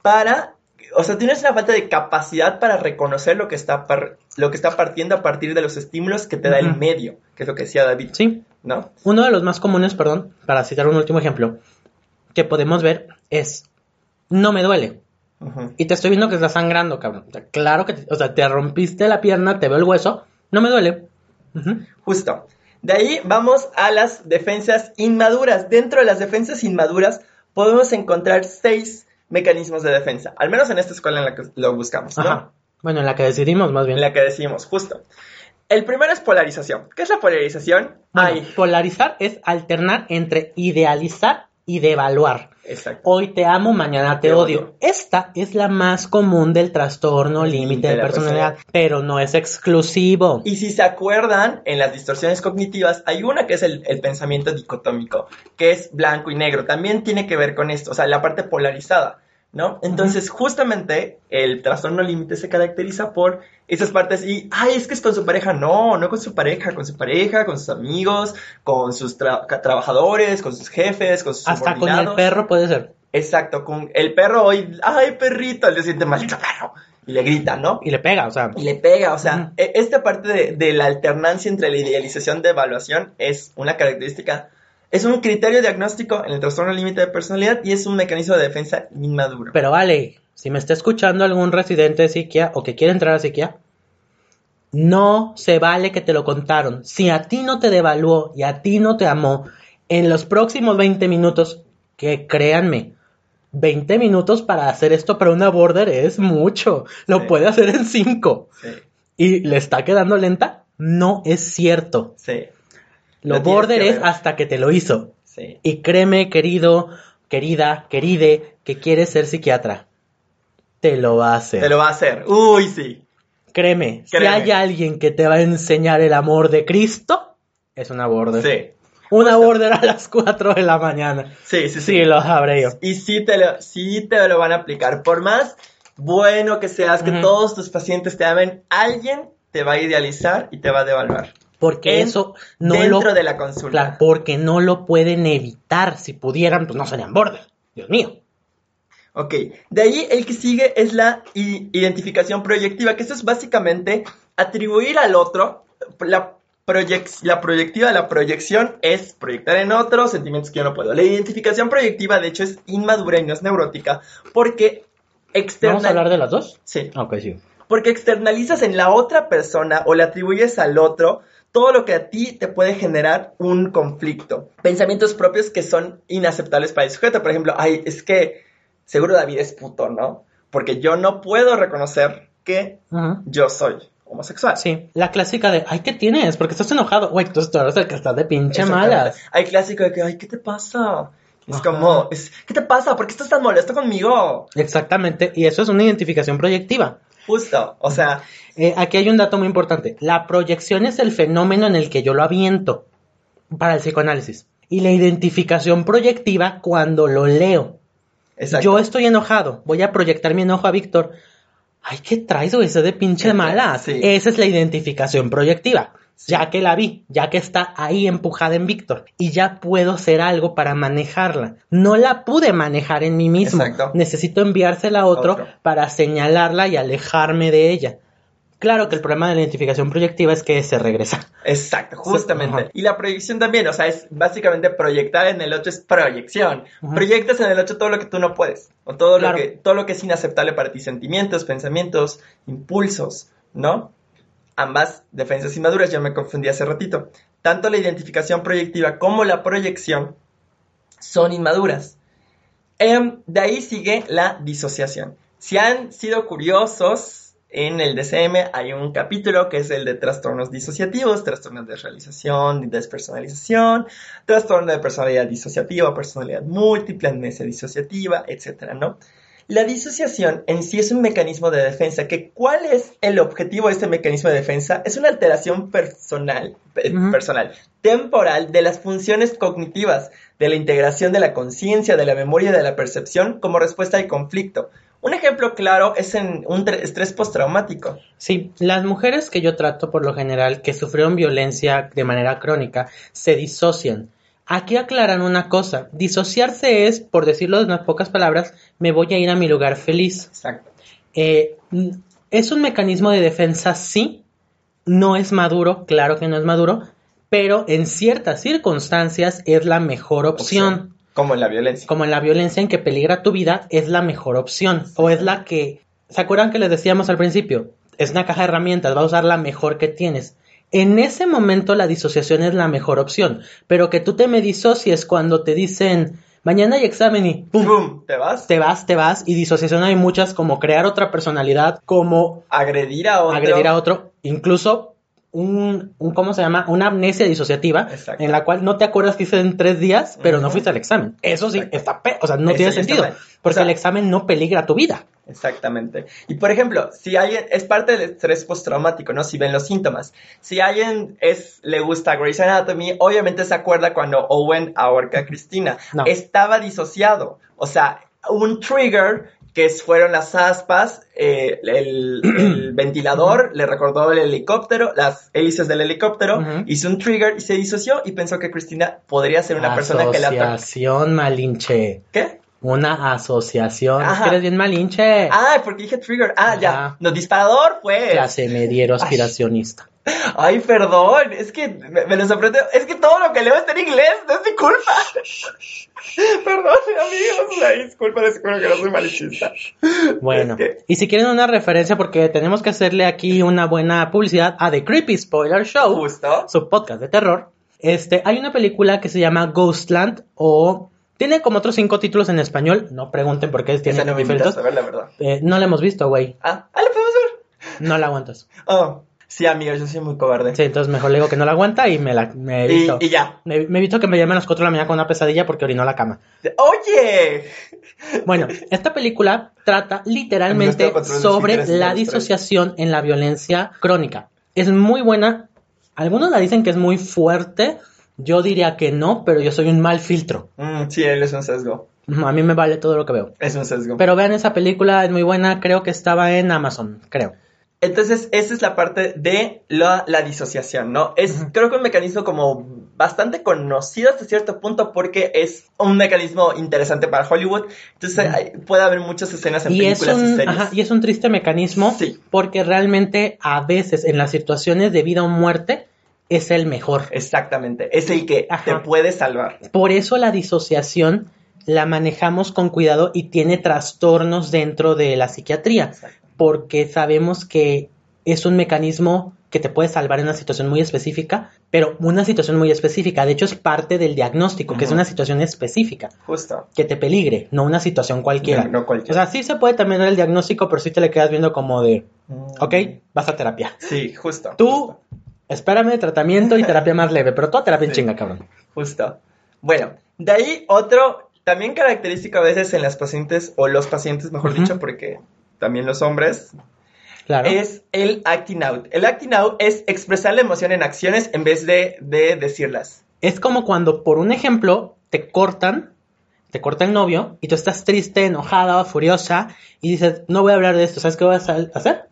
para, o sea, tienes una falta de capacidad para reconocer lo que está, par- lo que está partiendo a partir de los estímulos que te da el medio, que es lo que decía David, Sí, ¿no? Uno de los más comunes, perdón, para citar un último ejemplo, que podemos ver es, no me duele. Y te estoy viendo que estás sangrando, cabrón. O sea, claro que, te- o sea, te rompiste la pierna, te veo el hueso, no me duele. Justo. De ahí vamos a las defensas inmaduras. Dentro de las defensas inmaduras podemos encontrar seis mecanismos de defensa, al menos en esta escuela en la que lo buscamos, ¿no? Ajá. Bueno, en la que decidimos más bien. En la que decimos, justo. El primero es polarización. ¿Qué es la polarización? Bueno, Ay, polarizar es alternar entre idealizar y devaluar. Exacto. Hoy te amo, mañana te, Te odio. odio. Esta es la más común del trastorno límite de personalidad, pero no es exclusivo. Y si se acuerdan, en las distorsiones cognitivas hay una que es el, el pensamiento dicotómico, que es blanco y negro. También tiene que ver con esto, o sea, la parte polarizada, ¿no? Entonces, justamente, el trastorno límite se caracteriza por esas partes y, ay, es que es con su pareja. No, no con su pareja, con su pareja, con sus amigos, con sus tra- trabajadores, con sus jefes, con sus Hasta con el perro puede ser. Exacto, con el perro hoy, ay, perrito, le siente maldito perro. Y le grita, ¿no? Y le pega, o sea. Y le pega, o sea, e- esta parte de, de la alternancia entre la idealización de evaluación es una característica, es un criterio diagnóstico en el trastorno límite de personalidad y es un mecanismo de defensa inmaduro. Pero vale, si me está escuchando algún residente de psiquia o que quiere entrar a psiquia, no se vale que te lo contaron. Si a ti no te devaluó y a ti no te amó, en los próximos 20 minutos, que créanme, 20 minutos para hacer esto para una border es mucho. Lo Sí. puede hacer en 5. Sí, ¿Y le está quedando lenta? No es cierto. sí, Lo border es hasta que te lo hizo. sí. Y créeme, querido, querida, queride, que quieres ser psiquiatra. Te lo va a hacer. Te lo va a hacer. Uy, sí. Créeme, si hay alguien que te va a enseñar el amor de Cristo, es una border. Sí. Una border a las 4 de la mañana. Sí, sí, sí. Sí, lo sabré yo. Y sí te, lo, sí te lo van a aplicar. Por más bueno que seas, que todos tus pacientes te amen, alguien te va a idealizar y te va a devaluar. Porque En- eso no dentro lo... de la consulta. Claro, porque no lo pueden evitar. Si pudieran, pues no serían border. Dios mío. Ok, de ahí el que sigue es la identificación proyectiva, que eso es básicamente atribuir al otro la, proyec- la proyectiva, la proyección es proyectar en otro sentimientos que yo no puedo. La identificación proyectiva, de hecho, es inmadura y no es neurótica, porque ¿Vamos a hablar externa... de las dos? Sí, Ok, sí. porque externalizas en la otra persona o le atribuyes al otro todo lo que a ti te puede generar un conflicto. Pensamientos propios que son inaceptables para el sujeto. Por ejemplo, ay, es que seguro David es puto, ¿no? Porque yo no puedo reconocer que yo soy homosexual. Sí, la clásica de, ay, ¿qué tienes? Porque estás enojado. Güey, tú eres el que estás de pinche malas. Hay clásico de que, ay, ¿qué te pasa? Es Ajá. como, es, ¿qué te pasa? ¿Por qué estás tan molesto conmigo? Exactamente, y eso es una identificación proyectiva. Justo, o sea, Eh, aquí hay un dato muy importante. La proyección es el fenómeno en el que yo lo aviento para el psicoanálisis. Y la identificación proyectiva cuando lo leo. exacto. Yo estoy enojado, voy a proyectar mi enojo a Víctor. Ay, ¿qué traes, güey? Ese de pinche ¿Qué malas. traes? Sí. Esa es la identificación proyectiva. Ya que la vi, ya que está ahí empujada en Víctor. Y ya puedo hacer algo para manejarla. No la pude manejar en mí mismo. Exacto. Necesito enviársela a otro, Otro. para señalarla y alejarme de ella. Claro que el problema de la identificación proyectiva es que se regresa. Exacto, justamente. Y la proyección también, o sea, es básicamente proyectar en el otro es proyección. Proyectas en el otro todo lo que tú no puedes, o todo Claro. lo que todo lo que es inaceptable para ti, sentimientos, pensamientos, impulsos, ¿no? Ambas defensas inmaduras, ya me confundí hace ratito. Tanto la identificación proyectiva como la proyección son inmaduras. Em, de ahí sigue la disociación. Si han sido curiosos, en el DCM hay un capítulo que es el de trastornos disociativos, trastornos de realización, despersonalización, trastorno de personalidad disociativa, personalidad múltiple, amnesia disociativa, etcétera, ¿no? La disociación en sí es un mecanismo de defensa, que ¿cuál es el objetivo de este mecanismo de defensa? Es una alteración personal, personal, temporal de las funciones cognitivas, de la integración de la conciencia, de la memoria y de la percepción como respuesta al conflicto. Un ejemplo claro es en un estrés postraumático. Sí, las mujeres que yo trato por lo general que sufrieron violencia de manera crónica se disocian. Aquí aclaran una cosa, disociarse es, por decirlo de unas pocas palabras, me voy a ir a mi lugar feliz. Exacto. Eh, es un mecanismo de defensa, sí, no es maduro, claro que no es maduro, pero en ciertas circunstancias es la mejor opción. Como en la violencia. Como en la violencia en que peligra tu vida, es la mejor opción. O es la que. ¿Se acuerdan que les decíamos al principio? Es una caja de herramientas, va a usar la mejor que tienes. En ese momento la disociación es la mejor opción. Pero que tú te me disocies cuando te dicen mañana hay examen y ¡pum! ¡Pum! ¿Te vas? Te vas, te vas. Y disociación hay muchas, como crear otra personalidad, como Agredir a otro. agredir a otro, incluso un, un, ¿cómo se llama? Una amnesia disociativa, Exacto. en la cual no te acuerdas que hice en tres días, pero no fuiste al examen. Eso sí, Exacto. está, o sea, no Eso tiene sentido, porque O sea- el examen no peligra tu vida. Exactamente. Y por ejemplo, si alguien es parte del estrés postraumático, ¿no? Si ven los síntomas. Si alguien es le gusta Grey's Anatomy, obviamente se acuerda cuando Owen ahorca a Cristina. No. Estaba disociado. O sea, un trigger que fueron las aspas, eh, el, el ventilador le recordó el helicóptero, las hélices del helicóptero, Ujú. hizo un trigger y se disoció y pensó que Cristina podría ser una persona que la. Asociación malinche. ¿Qué? Una asociación. Es Ajá. que eres bien malinche. Ah, porque dije trigger. Ah, Ajá. ya. No, disparador fue. Clase mediero aspiracionista. Ay, perdón, es que me, me los aprendí. Es que todo lo que leo está en inglés, no es mi culpa. perdón, amigos, Una disculpa, les juro que no soy malicista. Bueno, Es que- y si quieren una referencia, porque tenemos que hacerle aquí una buena publicidad a The Creepy Spoiler Show, Justo. su podcast de terror, este, hay una película que se llama Ghostland o tiene como otros cinco títulos en español, no pregunten por qué tiene no diferentes. a ver, la verdad. Eh, no la hemos visto, güey, Ah, ah, ¿la podemos ver? no la aguantas. Oh, sí, amigos, yo soy muy cobarde. Sí, entonces mejor le digo que no la aguanta y me la me y, evito. y ya. Me, me evito que me llamen a las 4 de la mañana con una pesadilla porque orinó la cama. ¡Oye! Bueno, esta película trata literalmente sobre la disociación en la violencia crónica. Es muy buena. Algunos la dicen que es muy fuerte. Yo diría que no, pero yo soy un mal filtro. Mm, sí, él es un sesgo. A mí me vale todo lo que veo. Es un sesgo. Pero vean esa película, es muy buena. Creo que estaba en Amazon, creo. Entonces, esa es la parte de la, la disociación, ¿no? Es, creo que un mecanismo como bastante conocido hasta cierto punto porque es un mecanismo interesante para Hollywood. Entonces, hay- puede haber muchas escenas en Y es, películas y series. ajá, y es un triste mecanismo Sí. porque realmente a veces en las situaciones de vida o muerte es el mejor. Exactamente. Es el que Ajá. te puede salvar. Por eso la disociación la manejamos con cuidado y tiene trastornos dentro de la psiquiatría, Exacto. porque sabemos que es un mecanismo que te puede salvar en una situación muy específica, pero una situación muy específica, de hecho es parte del diagnóstico, que es una situación específica, Justo. que te peligre, no una situación cualquiera. No, no O cualquiera. sea, sí se puede también dar el diagnóstico, pero sí te le quedas viendo como de, Mm. ok, vas a terapia. Sí, justo. Tú, Justo. Espérame, tratamiento y terapia más leve, pero toda terapia en Sí. chinga, cabrón. Justo. Bueno, de ahí otro, también característico a veces en las pacientes, o los pacientes, mejor dicho, porque también los hombres, Claro. es el acting out. El acting out es expresar la emoción en acciones en vez de, de decirlas. Es como cuando, por un ejemplo, te cortan, te corta el novio y tú estás triste, enojada, furiosa y dices, no voy a hablar de esto, ¿sabes qué voy a hacer?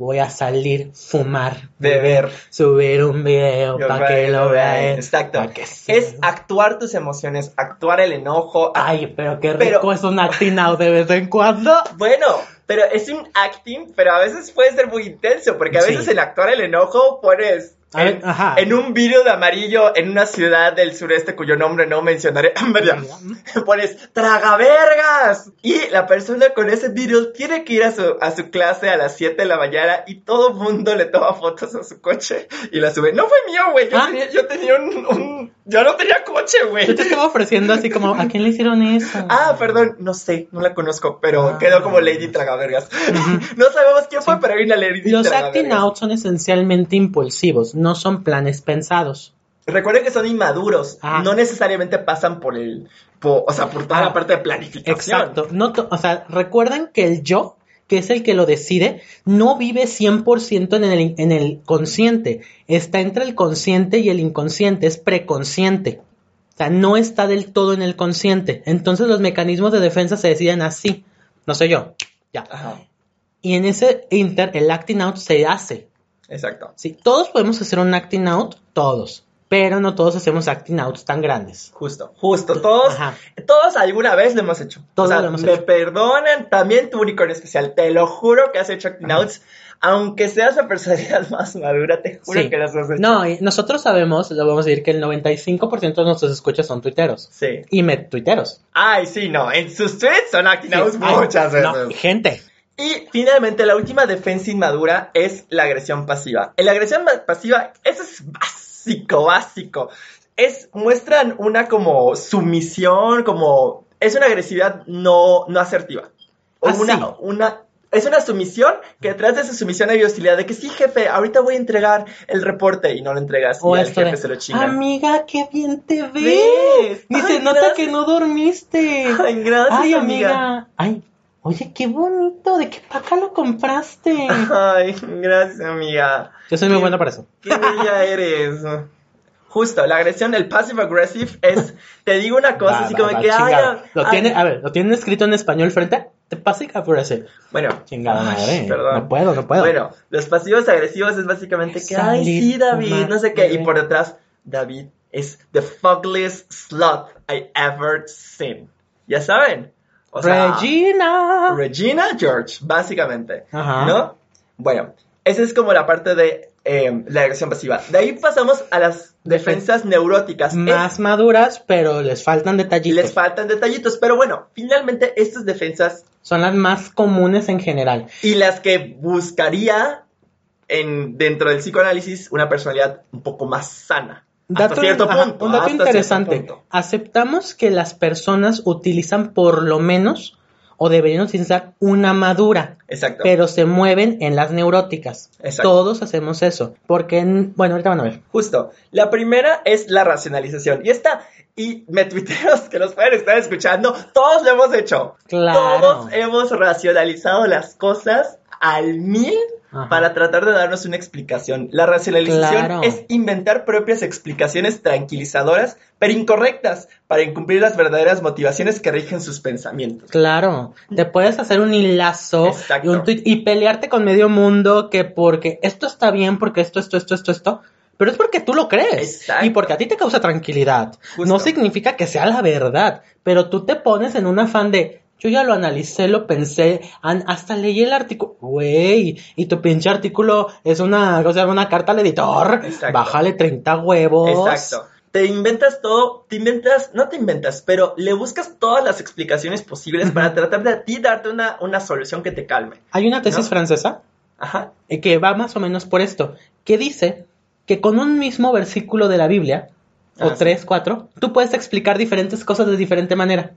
Voy a salir, fumar, Beber. subir un video para que lo vea él. Exacto. que Es actuar tus emociones, actuar el enojo. Ay, pero qué rico Pero- es un acting out de vez en cuando. Bueno, pero es un acting, pero a veces puede ser muy intenso, porque a Sí. veces en actuar el enojo pones Ver, en, ajá. en un vídeo de amarillo en una ciudad del sureste cuyo nombre no mencionaré, pones tragavergas y la persona con ese vídeo tiene que ir a su, a su clase a las 7 de la mañana y todo mundo le toma fotos a su coche y la sube. No fue mío, güey, yo, Ah. tenía, yo tenía un, un- Yo no tenía coche, güey. Yo te estaba ofreciendo así como, ¿a quién le hicieron eso? Ah, perdón, no sé, no la conozco, pero Ah. quedó como Lady Tragavergas. no sabemos quién fue, pero hay una Lady Los Tragavergas. acting out son esencialmente impulsivos, no son planes pensados. Recuerden que son inmaduros, Ah. no necesariamente pasan por el, po- o sea, por toda Ah. la parte de planificación. Exacto. No o sea, recuerden que el yo, que es el que lo decide, no vive 100% en el, en el consciente. Está entre el consciente y el inconsciente, es preconsciente. O sea, no está del todo en el consciente. Entonces los mecanismos de defensa se deciden así. No sé yo. Ya. Ajá, Y en ese inter, el acting out se hace. exacto. Sí, todos podemos hacer un acting out, todos. Pero no todos hacemos acting outs tan grandes. Justo, justo. Todos, Ajá. todos alguna vez lo hemos hecho. Todos o sea, lo hemos me hecho. perdonan, también tu unicornio especial. Te lo juro que has hecho acting outs. Aunque seas la personalidad más madura, te juro Sí. que las has hecho. No, y nosotros sabemos, lo vamos a decir, que el 95% de nuestros escuchas son tuiteros. Sí. Y me tuiteros. Ay, sí, no. En sus tweets son acting Sí, outs muchas veces. no, gente. Y finalmente, la última defensa inmadura es la agresión pasiva. En la agresión pasiva, eso es básico, básico. Es, muestran una como sumisión, como, es una agresividad no, no asertiva. O Ah, una, sí. una, es una sumisión que detrás de esa sumisión hay hostilidad de que sí, jefe, ahorita voy a entregar el reporte y no lo entregas O y el esto jefe de, se lo chinga. amiga, qué bien te ves. ¿Ves? Ni Ay, se nota que no dormiste. Ay, gracias, Ay, amiga. amiga. Ay, oye, qué bonito. ¿De qué paca lo compraste? Ay, gracias, amiga. Yo soy muy buena para eso. Qué bella eres. Justo, la agresión, el passive aggressive es, te digo una cosa, Va, así va, como va, que, ay. Lo ay, tiene, a ver, lo tienen escrito en español frente. Te y ese. Bueno, Chingada ay, madre. perdón. No puedo, no puedo. Bueno, los pasivos agresivos es básicamente que, ay, sí, David, no sé qué, y por detrás, David es the fuggliest slut I ever seen. ¿Ya saben? O sea, Regina. Regina George, básicamente. Ajá. ¿No? Bueno, esa es como la parte de eh, la agresión pasiva. De ahí pasamos a las defensas neuróticas. Más maduras, pero les faltan detallitos. Les faltan detallitos, pero bueno, finalmente estas defensas son las más comunes en general. Y las que buscaría en, dentro del psicoanálisis una personalidad un poco más sana. Hasta cierto punto. un dato interesante. Aceptamos que las personas utilizan por lo menos o deberían utilizar una madura. Exacto. Pero se mueven en las neuróticas. Exacto. Todos hacemos eso. Porque, bueno, ahorita van a ver. Justo. La primera es la racionalización. Y esta, y me tuiteros que los pueden estar escuchando, todos lo hemos hecho. Claro. Todos hemos racionalizado las cosas al mil para tratar de darnos una explicación. La racionalización es inventar propias explicaciones tranquilizadoras, pero incorrectas, para incumplir las verdaderas motivaciones que rigen sus pensamientos. Claro, te puedes hacer un hilazo y, pelearte con medio mundo que porque esto está bien, porque esto, esto, esto, esto, esto. Pero es porque tú lo crees. Y porque a ti te causa tranquilidad. No significa que sea la verdad. Pero tú te pones en un afán de, yo ya lo analicé, lo pensé, hasta leí el artículo. Güey, y tu pinche artículo es una, o sea, una carta al editor. Exacto. Bájale 30 huevos. Exacto. Te inventas todo, te inventas, no te inventas, pero le buscas todas las explicaciones posibles para tratar de a ti darte una, una solución que te calme. Hay una tesis francesa Ajá. Eh, que va más o menos por esto, que dice que con un mismo versículo de la Biblia, o ah, tres, cuatro, tú puedes explicar diferentes cosas de diferente manera.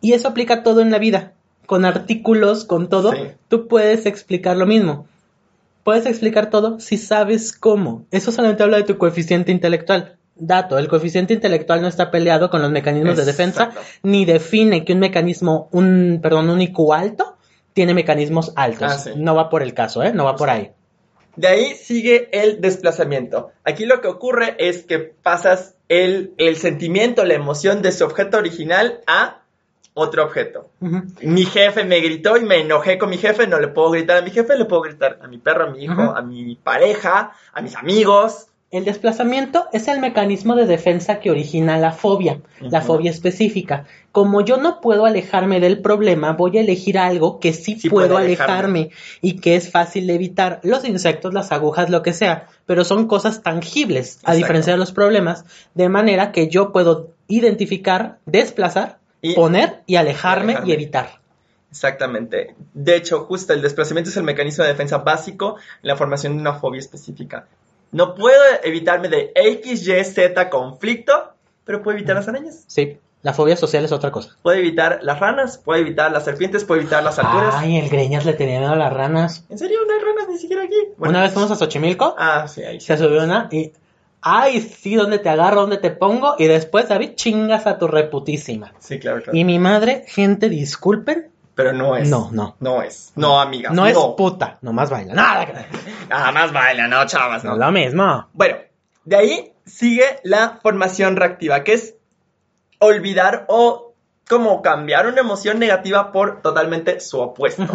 Y eso aplica todo en la vida. Con artículos, con todo, tú puedes explicar lo mismo. Puedes explicar todo si sabes cómo. Eso solamente habla de tu coeficiente intelectual. Dato, el coeficiente intelectual no está peleado con los mecanismos de defensa, ni define que un mecanismo, un, perdón, un IQ alto tiene mecanismos altos. Ah, no va por el caso, ¿eh? No va por ahí. De ahí sigue el desplazamiento. Aquí lo que ocurre es que pasas el, el sentimiento, la emoción de su objeto original a otro objeto. Mi jefe me gritó y me enojé con mi jefe, no le puedo gritar a mi jefe, le puedo gritar a mi perro, a mi hijo, a mi pareja, a mis amigos. El desplazamiento es el mecanismo de defensa que origina la fobia, la fobia específica. Como yo no puedo alejarme del problema, voy a elegir algo que sí, puedo alejarme. y que es fácil de evitar. Los insectos, las agujas, lo que sea, pero son cosas tangibles, a diferencia de los problemas, de manera que yo puedo identificar, desplazar poner y alejarme, y evitar. Exactamente. De hecho, justo el desplazamiento es el mecanismo de defensa básico en la formación de una fobia específica. No puedo evitarme de X, Y, Z conflicto, pero puedo evitar las arañas. Sí, la fobia social es otra cosa. Puedo evitar las ranas, puedo evitar las serpientes, puedo evitar las alturas. Ay, el Greñas le tenía miedo a las ranas. ¿En serio? ¿No hay ranas ni siquiera aquí? una vez fuimos a Xochimilco. Ah, sí, ahí Se subió una y ay, sí, ¿dónde te agarro? ¿Dónde te pongo? Y después, David, chingas a tu reputísima. Sí, claro, claro. Y mi madre, gente, disculpen. Pero no es. No, no. No es. No, amiga. No, es puta, nomás baila. Nada. Nada más baila, no, chavas, no. No lo mismo. Bueno, de ahí sigue la formación reactiva, que es olvidar o como cambiar una emoción negativa por totalmente su opuesto.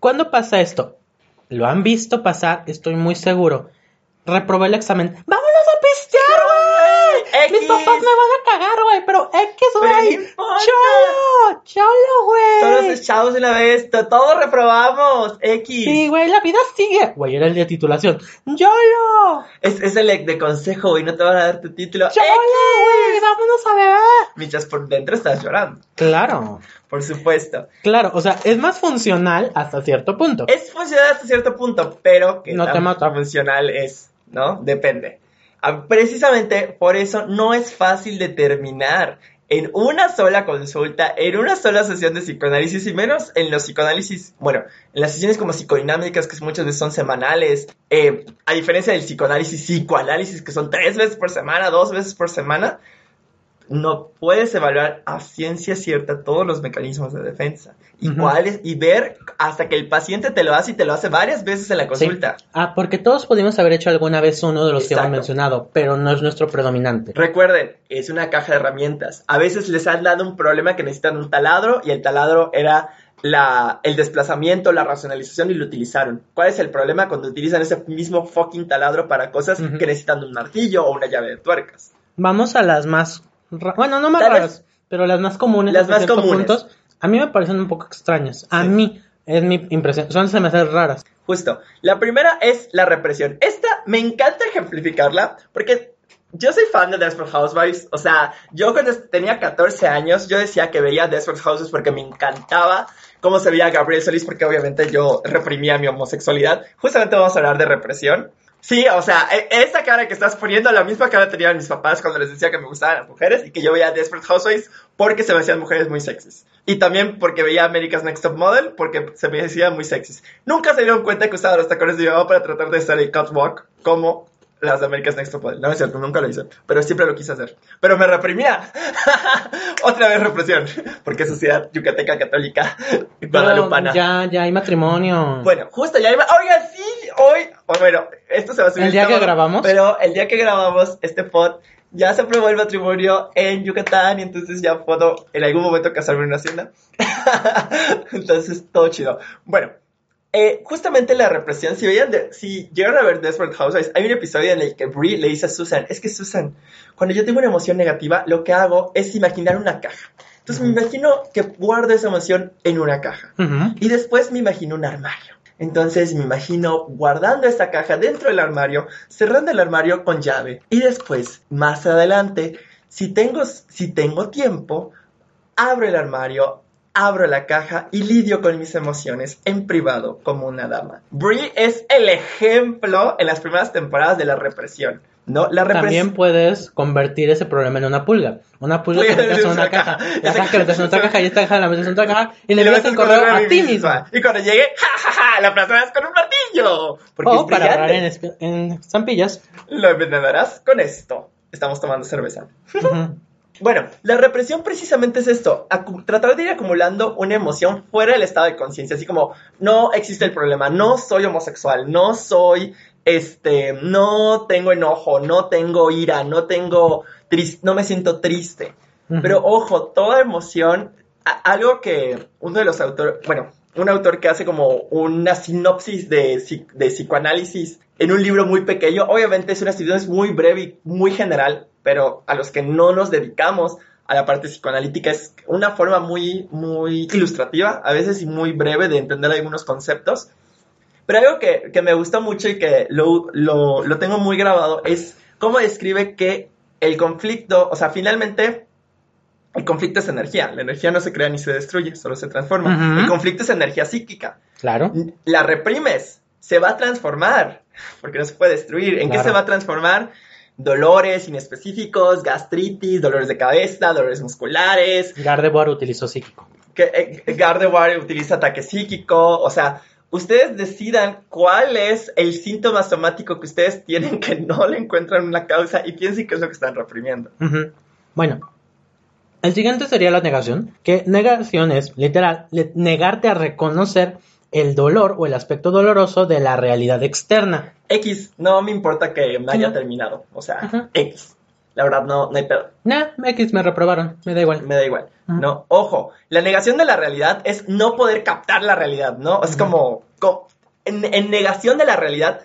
¿Cuándo pasa esto? Lo han visto pasar, estoy muy seguro reprobé el examen. ¡Vámonos a pistear, güey! Mis papás me van a cagar, güey, pero X, güey. Cholo, cholo, güey. Todos los chavos de una vez, todos reprobamos, X. Sí, güey, la vida sigue. Güey, era el de titulación. ¡Cholo! Es, es el de consejo, güey, no te van a dar tu título. ¡Cholo, güey! ¡Vámonos a beber! Mientras por dentro estás llorando. Claro. Por supuesto. Claro, o sea, es más funcional hasta cierto punto. Es funcional hasta cierto punto, pero que no tan te mata. funcional es ¿no? Depende. Ah, precisamente por eso no es fácil determinar en una sola consulta, en una sola sesión de psicoanálisis, y menos en los psicoanálisis, bueno, en las sesiones como psicodinámicas, que muchas veces son semanales, eh, a diferencia del psicoanálisis, psicoanálisis, que son tres veces por semana, dos veces por semana, no puedes evaluar a ciencia cierta todos los mecanismos de defensa y y ver hasta que el paciente te lo hace y te lo hace varias veces en la consulta. Ah, porque todos pudimos haber hecho alguna vez uno de los que hemos mencionado, pero no es nuestro predominante. Recuerden, es una caja de herramientas. A veces les han dado un problema que necesitan un taladro y el taladro era la, el desplazamiento, la racionalización y lo utilizaron. ¿Cuál es el problema cuando utilizan ese mismo fucking taladro para cosas que necesitan un martillo o una llave de tuercas? Vamos a las más bueno, no más raras, pero las más comunes. Las más comunes. A mí me parecen un poco extrañas. A mí, Es mi impresión. Son se me hacen raras. Justo. La primera es la represión. Esta me encanta ejemplificarla porque yo soy fan de Desperate Housewives. O sea, yo cuando tenía 14 años, yo decía que veía Desperate Housewives porque me encantaba cómo se veía Gabriel Solís, porque obviamente yo reprimía mi homosexualidad. Justamente vamos a hablar de represión. Sí, o sea, e- esa cara que estás poniendo, la misma cara tenían mis papás cuando les decía que me gustaban las mujeres y que yo veía Desperate Housewives porque se me hacían mujeres muy sexys. Y también porque veía America's Next Top Model porque se me hacían muy sexys. Nunca se dieron cuenta que usaba los tacones de para tratar de hacer el catwalk como las de America's Next Top Model. No es cierto, nunca lo hice, pero siempre lo quise hacer. Pero me reprimía. Otra vez represión. Porque sociedad yucateca católica guadalupana. ya, ya hay matrimonio. Bueno, justo ya iba. Oiga, sí, hoy. bueno, esto se va a subir. ¿El día que grabamos? Pero el día que grabamos este pod, ya se aprobó el matrimonio en Yucatán y entonces ya puedo en algún momento casarme en una hacienda. entonces, todo chido. Bueno. Eh, justamente la represión, si veían, de- si llegaron a ver Desperate Housewives, hay un episodio en el que Brie le dice a Susan, es que Susan, cuando yo tengo una emoción negativa, lo que hago es imaginar una caja. Entonces me imagino que guardo esa emoción en una caja. Y después me imagino un armario. Entonces me imagino guardando esta caja dentro del armario, cerrando el armario con llave. Y después, más adelante, si tengo, si tengo tiempo, abro el armario, abro la caja y lidio con mis emociones en privado como una dama. Brie es el ejemplo en las primeras temporadas de la represión. ¿No? La. También puedes convertir ese problema en una pulga. Una pulga que metes en una caja. La caja que metes en otra caja y esta caja la metes en otra caja y le envías el metes correo a ti misma. Y cuando llegue, ¡ja, ja, ja! La aplastarás con un martillo. Porque O es para ahorrar en, en estampillas. Lo envenenarás con esto. Estamos tomando cerveza. Bueno, la represión precisamente es esto, tratar de ir acumulando una emoción fuera del estado de conciencia, así como no existe el problema, no soy homosexual, no soy, este, no tengo enojo, no tengo ira, no tengo, tris- no me siento triste. Pero ojo, toda emoción, algo que uno de los autores, bueno, un autor que hace como una sinopsis de, de psicoanálisis en un libro muy pequeño, obviamente es una sinopsis muy breve y muy general, pero a los que no nos dedicamos a la parte psicoanalítica es una forma muy, muy ilustrativa, a veces y muy breve de entender algunos conceptos. Pero algo que, que me gusta mucho y que lo, lo, lo tengo muy grabado es cómo describe que el conflicto, o sea, finalmente el conflicto es energía. La energía no se crea ni se destruye, solo se transforma. El conflicto es energía psíquica. Claro. La reprimes, se va a transformar, porque no se puede destruir. ¿En qué se va a transformar? Dolores inespecíficos, gastritis, dolores de cabeza, dolores musculares, Gardevoir utilizó psíquico. que eh, Gardevoir utiliza ataque psíquico, o sea, ustedes decidan cuál es el síntoma somático que ustedes tienen que no le encuentran una causa y piensen qué es lo que están reprimiendo. Bueno, el siguiente sería la negación, que negación es literal negarte a reconocer el dolor o el aspecto doloroso de la realidad externa. X, no me importa que me haya terminado, o sea. X. La verdad, no, no hay pedo. Nah, X me reprobaron, me da igual. Me da igual. No, ojo, la negación de la realidad es no poder captar la realidad, ¿no? Es como, co- en, en negación de la realidad,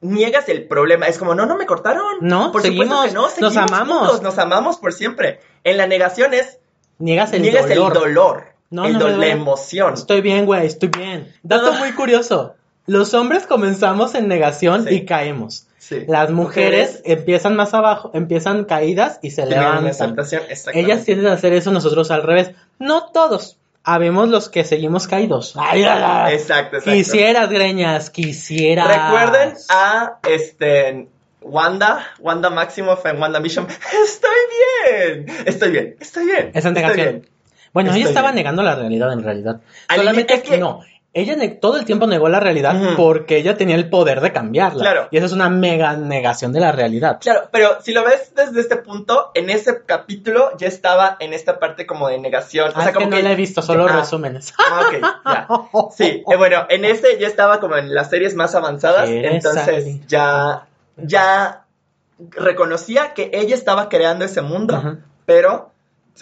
niegas el problema. Es como, no, no me cortaron. No, por supuesto seguimos, que no, nos amamos. juntos, nos amamos por siempre. En la negación es, Niegas el niegas dolor. el dolor, No, el no me la emoción. Estoy bien, güey, estoy bien. Dato muy curioso. Los hombres comenzamos en negación Sí. y caemos. Sí. Las mujeres empiezan más abajo, empiezan caídas y se levantan. Ellas tienden a hacer eso, nosotros al revés. No todos. Habemos los que seguimos caídos. Ay, ay, ay. Exacto, exacto. Quisieras, greñas, quisieras. Recuerden a este Wanda, Wanda Maximoff en Wanda Mission. Estoy bien, estoy bien, estoy bien. Esa estoy negación. Bueno, ella estaba bien. negando la realidad en realidad. Al Solamente es que- no. Ella todo el tiempo negó la realidad porque ella tenía el poder de cambiarla. Claro. Y eso es una mega negación de la realidad. Claro, pero si lo ves desde este punto, en ese capítulo ya estaba en esta parte como de negación. O Ah, sea, es como que no que la he visto, solo Ah, resúmenes. Ah, ok, ya. Sí, eh, bueno, en ese ya estaba como en las series más avanzadas, entonces ya, ya reconocía que ella estaba creando ese mundo, pero,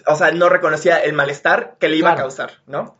o sea, no reconocía el malestar que le iba Claro. a causar, ¿no?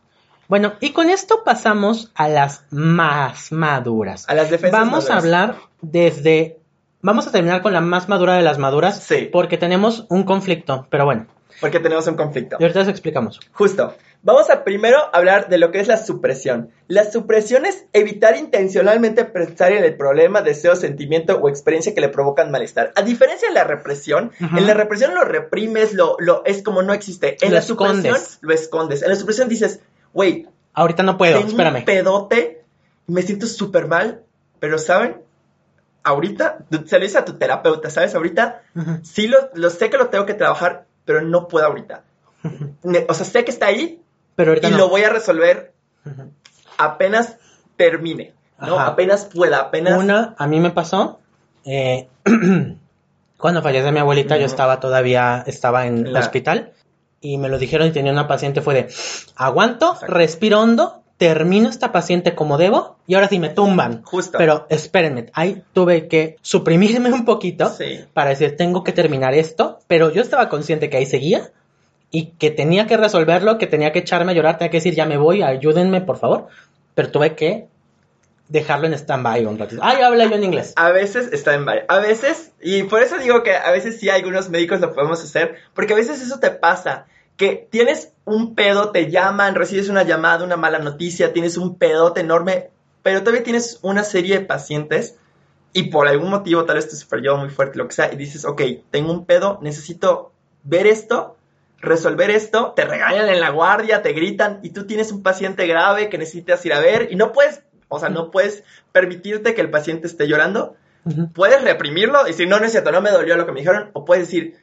Bueno, y con esto pasamos a las más maduras. A las defensas Vamos a hablar desde... Vamos a terminar con la más madura de las maduras. Sí. Porque tenemos un conflicto, pero bueno. porque tenemos un conflicto. Y ahorita les explicamos. Justo. Vamos a primero hablar de lo que es la supresión. La supresión es evitar intencionalmente pensar en el problema, deseo, sentimiento o experiencia que le provocan malestar. A diferencia de la represión, en la represión lo reprimes, lo, lo es como no existe. En Lo la supresión escondes. lo escondes. En la supresión dices, güey, Ahorita no puedo, tengo espérame. un pedote, me siento súper mal, pero ¿saben? Ahorita, se lo dices a tu terapeuta, ¿sabes? Ahorita Ujú. sí lo, lo sé que lo tengo que trabajar, pero no puedo ahorita. O sea, sé que está ahí Pero y no. lo voy a resolver apenas termine, ¿no? Ajá. Apenas pueda, apenas... Una, a mí me pasó, eh, cuando falleció mi abuelita, yo estaba todavía, estaba en La- hospital y me lo dijeron y tenía una paciente, fue de, aguanto, Exacto. respiro hondo, termino esta paciente como debo y ahora sí me tumban. Justo. Pero espérenme, ahí tuve que suprimirme un poquito Sí. para decir, tengo que terminar esto, pero yo estaba consciente que ahí seguía y que tenía que resolverlo, que tenía que echarme a llorar, tenía que decir, ya me voy, ayúdenme, por favor, pero tuve que dejarlo en stand-by un ratito. Ay, habla yo en inglés. A veces está en varios. A veces, y por eso digo que a veces sí algunos médicos lo podemos hacer, porque a veces eso te pasa, que tienes un pedo, te llaman, recibes una llamada, una mala noticia, tienes un pedote enorme, pero todavía tienes una serie de pacientes y por algún motivo tal vez te superó muy fuerte, lo que sea, y dices, ok, tengo un pedo, necesito ver esto, resolver esto, te regañan en la guardia, te gritan y tú tienes un paciente grave que necesitas ir a ver y no puedes, o sea, no puedes permitirte que el paciente esté llorando puedes reprimirlo y decir, no, no es cierto, no me dolió lo que me dijeron, o puedes decir,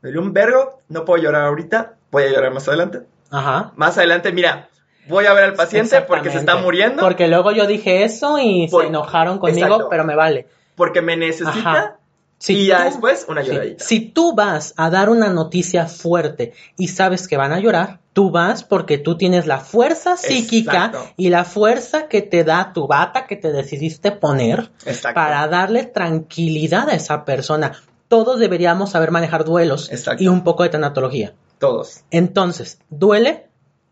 me dolió un vergo, no puedo llorar ahorita, voy a llorar más adelante. Ajá. Más adelante, mira, voy a ver al paciente porque se está muriendo, Porque luego yo dije eso y Por- se enojaron conmigo, Exacto. pero me vale. porque me necesita, Ajá. Si y ya tú- después una lloradita. Si tú vas a dar una noticia fuerte y sabes que van a llorar, tú vas porque tú tienes la fuerza psíquica Exacto. y la fuerza que te da tu bata que te decidiste poner Exacto. para darle tranquilidad a esa persona. Todos deberíamos saber manejar duelos Exacto. y un poco de tanatología. Todos. Entonces, duele,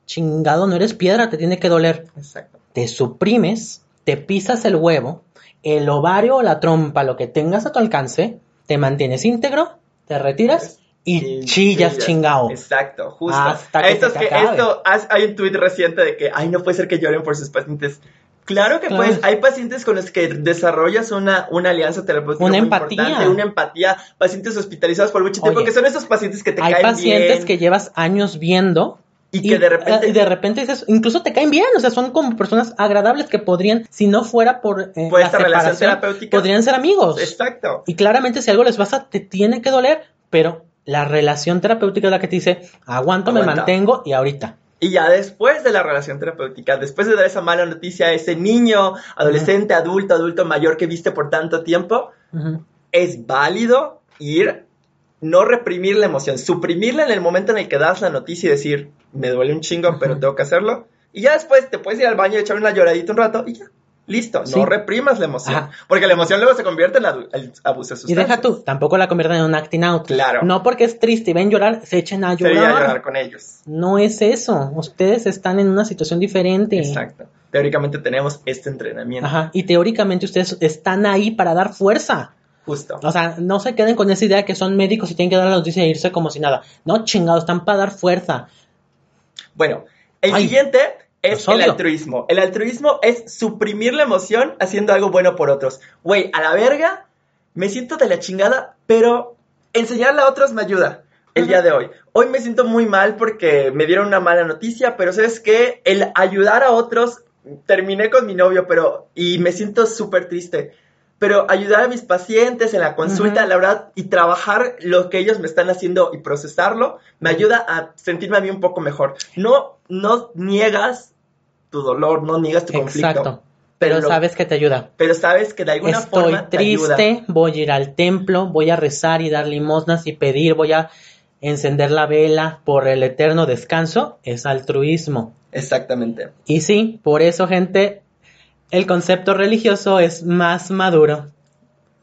chingado, no eres piedra, te tiene que doler. Exacto. Te suprimes, te pisas el huevo, el ovario o la trompa, lo que tengas a tu alcance, te mantienes íntegro, te retiras y, chillas, chingao. Exacto, justo. Hasta que esto se es te que acabe. esto, has- hay un tuit reciente de que, ay, no puede ser que lloren por sus pacientes. Claro que Claro. pues, hay pacientes con los que desarrollas una, una alianza terapéutica Una muy empatía. importante, una empatía, pacientes hospitalizados por mucho tiempo, Oye, que son esos pacientes que te Hay caen pacientes bien que llevas años viendo y que de repente, eh, y de repente dices, incluso te caen bien, o sea, son como personas agradables que podrían, si no fuera por, eh, Por esta relación terapéutica. podrían ser amigos. exacto, Y claramente si algo les pasa, te tiene que doler, pero la relación terapéutica es la que te dice, aguanto, me Aguanta. mantengo y ahorita. Y ya después de la relación terapéutica, después de dar esa mala noticia a ese niño, adolescente, adulto, adulto mayor que viste por tanto tiempo, Ujú. es válido ir, no reprimir la emoción, suprimirla en el momento en el que das la noticia y decir, me duele un chingo, pero tengo que hacerlo. Y ya después te puedes ir al baño y echar una lloradita un rato y ya. Listo, Sí. no reprimas la emoción. Ajá. Porque la emoción luego se convierte en el abuso de Y deja tú, tampoco la conviertan en un acting out. Claro. No porque es triste y ven llorar, se echen a llorar. Sería llorar con ellos. No es eso. Ustedes están en una situación diferente. Exacto. Teóricamente tenemos este entrenamiento. Ajá. Y teóricamente ustedes están ahí para dar fuerza. Justo. O sea, no se queden con esa idea que son médicos y tienen que dar la noticia e irse como si nada. No, chingados, están para dar fuerza. Bueno, el Ay, siguiente es el altruismo. El altruismo es suprimir la emoción haciendo algo bueno por otros. Güey, a la verga, me siento de la chingada, pero enseñarle a otros me ayuda. El día de hoy. Hoy me siento muy mal porque me dieron una mala noticia, pero ¿sabes qué? El ayudar a otros, terminé con mi novio, pero... Y me siento súper triste. Pero ayudar a mis pacientes en la consulta, la verdad, y trabajar lo que ellos me están haciendo y procesarlo, me ayuda a sentirme a mí un poco mejor. No, no niegas tu dolor, no niegas tu conflicto. Exacto. Pero sabes que te ayuda. Pero sabes que de alguna Estoy forma te ayuda. triste, voy a ir al templo, voy a rezar y dar limosnas y pedir, voy a encender la vela por el eterno descanso. Es altruismo. Exactamente. Y sí, por eso, gente, el concepto religioso es más maduro.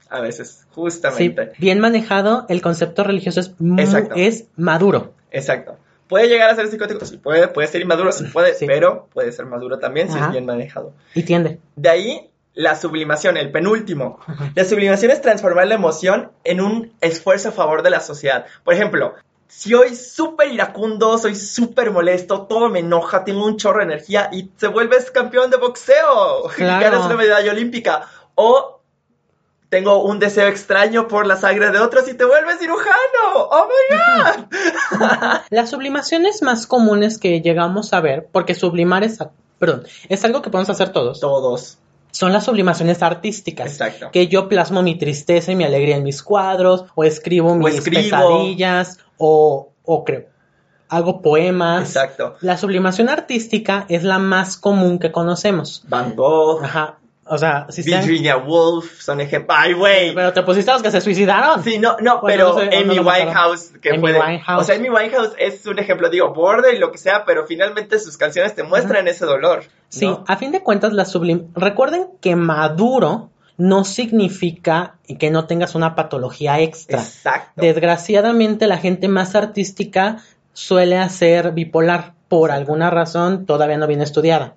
A veces, Sí, justamente. bien manejado, el concepto religioso es, Exacto. es maduro. Exacto. Puede llegar a ser psicótico, sí puede, puede ser inmaduro, sí puede, Sí. pero puede ser maduro también si es bien manejado. Y tiende. De ahí la sublimación, el penúltimo. La sublimación es transformar la emoción en un esfuerzo a favor de la sociedad. Por ejemplo, soy súper iracundo, soy súper molesto, todo me enoja, tengo un chorro de energía y te vuelves campeón de boxeo y ganas una medalla olímpica. O tengo un deseo extraño por la sangre de otros y te vuelves cirujano. ¡Oh, my God! Las sublimaciones más comunes que llegamos a ver, porque sublimar es, perdón, es algo que podemos hacer todos, Todos. son las sublimaciones artísticas. Exacto. Que yo plasmo mi tristeza y mi alegría en mis cuadros, o escribo mis escribo. pesadillas, o, o creo, hago poemas. Exacto. La sublimación artística es la más común que conocemos. Van Gogh, Ajá. O sea, si se Virginia Woolf son ejemplos. ¡Ay, güey! Pero te pusiste a los que se suicidaron. Sí, no, no, pero no no Amy mataron. Winehouse, que Amy fue de- Winehouse. O sea, Amy Winehouse es un ejemplo, digo, border y lo que sea, pero finalmente sus canciones te muestran ese dolor. Sí, ¿no? a fin de cuentas, la sublim... Recuerden que maduro no significa que no tengas una patología extra. Exacto. Desgraciadamente, la gente más artística suele ser bipolar. Por alguna razón, todavía no viene estudiada.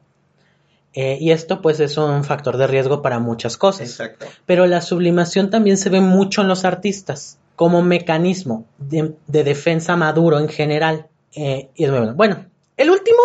Eh, y esto, pues, es un factor de riesgo para muchas cosas. Exacto. Pero la sublimación también se ve mucho en los artistas, como mecanismo de, de defensa maduro en general. Eh, y es muy bueno. Bueno, el último.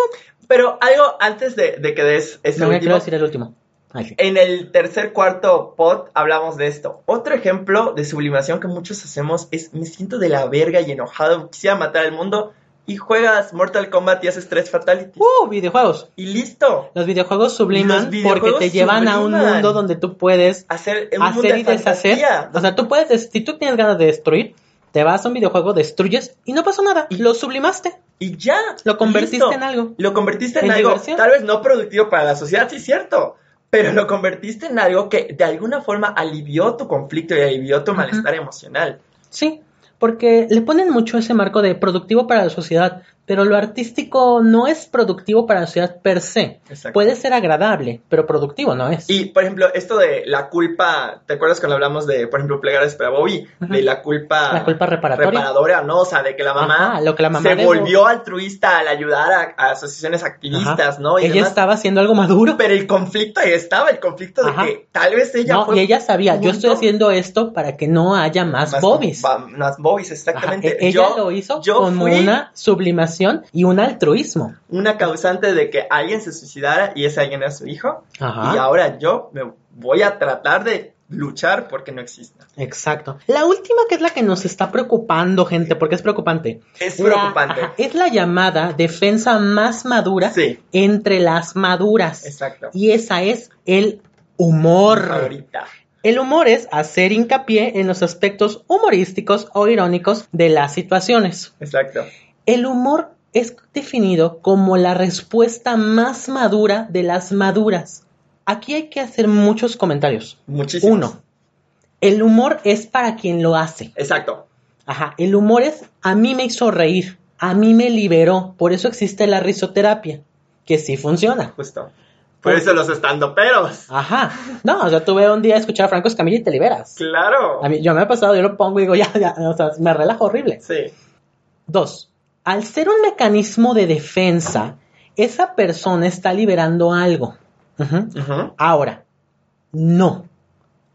Pero algo antes de, de que des ese No último, quiero decir el último. Ay. En el tercer cuarto pod hablamos de esto. Otro ejemplo de sublimación que muchos hacemos es me siento de la verga y enojado, quisiera matar al mundo y juegas Mortal Kombat y haces tres fatalities. Uh, videojuegos. Y listo. Los videojuegos subliman Los videojuegos porque te llevan a un mundo donde tú puedes Hacer un mundo hacer de y deshacer. O sea, tú puedes, des- si tú tienes ganas de destruir, te vas a un videojuego, destruyes y no pasó nada. Y- Lo sublimaste. y ya. Lo convertiste listo. en algo. Lo convertiste en, En algo, diversión. tal vez no productivo para la sociedad, sí es cierto, pero lo convertiste en algo que de alguna forma alivió tu conflicto y alivió tu malestar emocional. Sí, porque le ponen mucho ese marco de productivo para la sociedad, pero lo artístico no es productivo para la sociedad per se. Exacto. Puede ser agradable, pero productivo no es. Y, por ejemplo, esto de la culpa, ¿te acuerdas cuando hablamos de, por ejemplo, Plegares para Bobby? De la culpa... La culpa reparatoria. Reparadora, ¿no? O sea, de que la mamá, Ajá, lo que la mamá se volvió altruista al ayudar a, a asociaciones activistas, Ajá. ¿no? Y ella demás. estaba haciendo algo maduro. Pero el conflicto ahí estaba, el conflicto de que tal vez ella No, fue y ella sabía, yo estoy haciendo esto para que no haya más, más- bobbies. Más bobbies, exactamente. e- Ella Yo- lo hizo yo como fui una sublimación y un altruismo. una causante de que alguien se suicidara y ese alguien era su hijo. Ajá. Y ahora yo me voy a tratar de luchar porque no exista. Exacto. La última que es la que nos está preocupando, gente, porque es preocupante. Es La- preocupante. ajá, es la llamada defensa más madura Sí. entre las maduras. Exacto. Y esa es el humor. Ahorita. El humor es hacer hincapié en los aspectos humorísticos o irónicos de las situaciones. Exacto. El humor es definido como la respuesta más madura de las maduras. Aquí hay que hacer muchos comentarios. Muchísimo. Uno, el humor es para quien lo hace. Exacto. Ajá, el humor es a mí me hizo reír, a mí me liberó. Por eso existe la risoterapia, que sí funciona. Justo. Por eso los estandoperos. Ajá. No, o sea, tú ve un día a escuchar a Franco Escamilla y te liberas. Claro. A mí, yo me ha pasado, yo lo pongo y digo, ya, ya, o sea, me relajo horrible. Sí. Dos, al ser un mecanismo de defensa, esa persona está liberando algo. Ahora, no.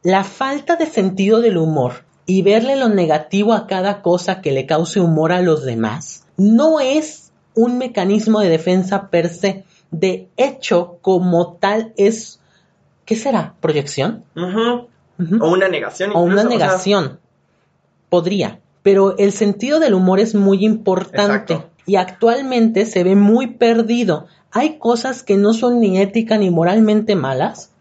La falta de sentido del humor y verle lo negativo a cada cosa que le cause humor a los demás no es un mecanismo de defensa per se. De hecho, como tal es... ¿Qué será? ¿Proyección? O una negación. o una sea, negación. Podría. Pero el sentido del humor es muy importante Exacto. y actualmente se ve muy perdido. Hay cosas que no son ni ética ni moralmente malas.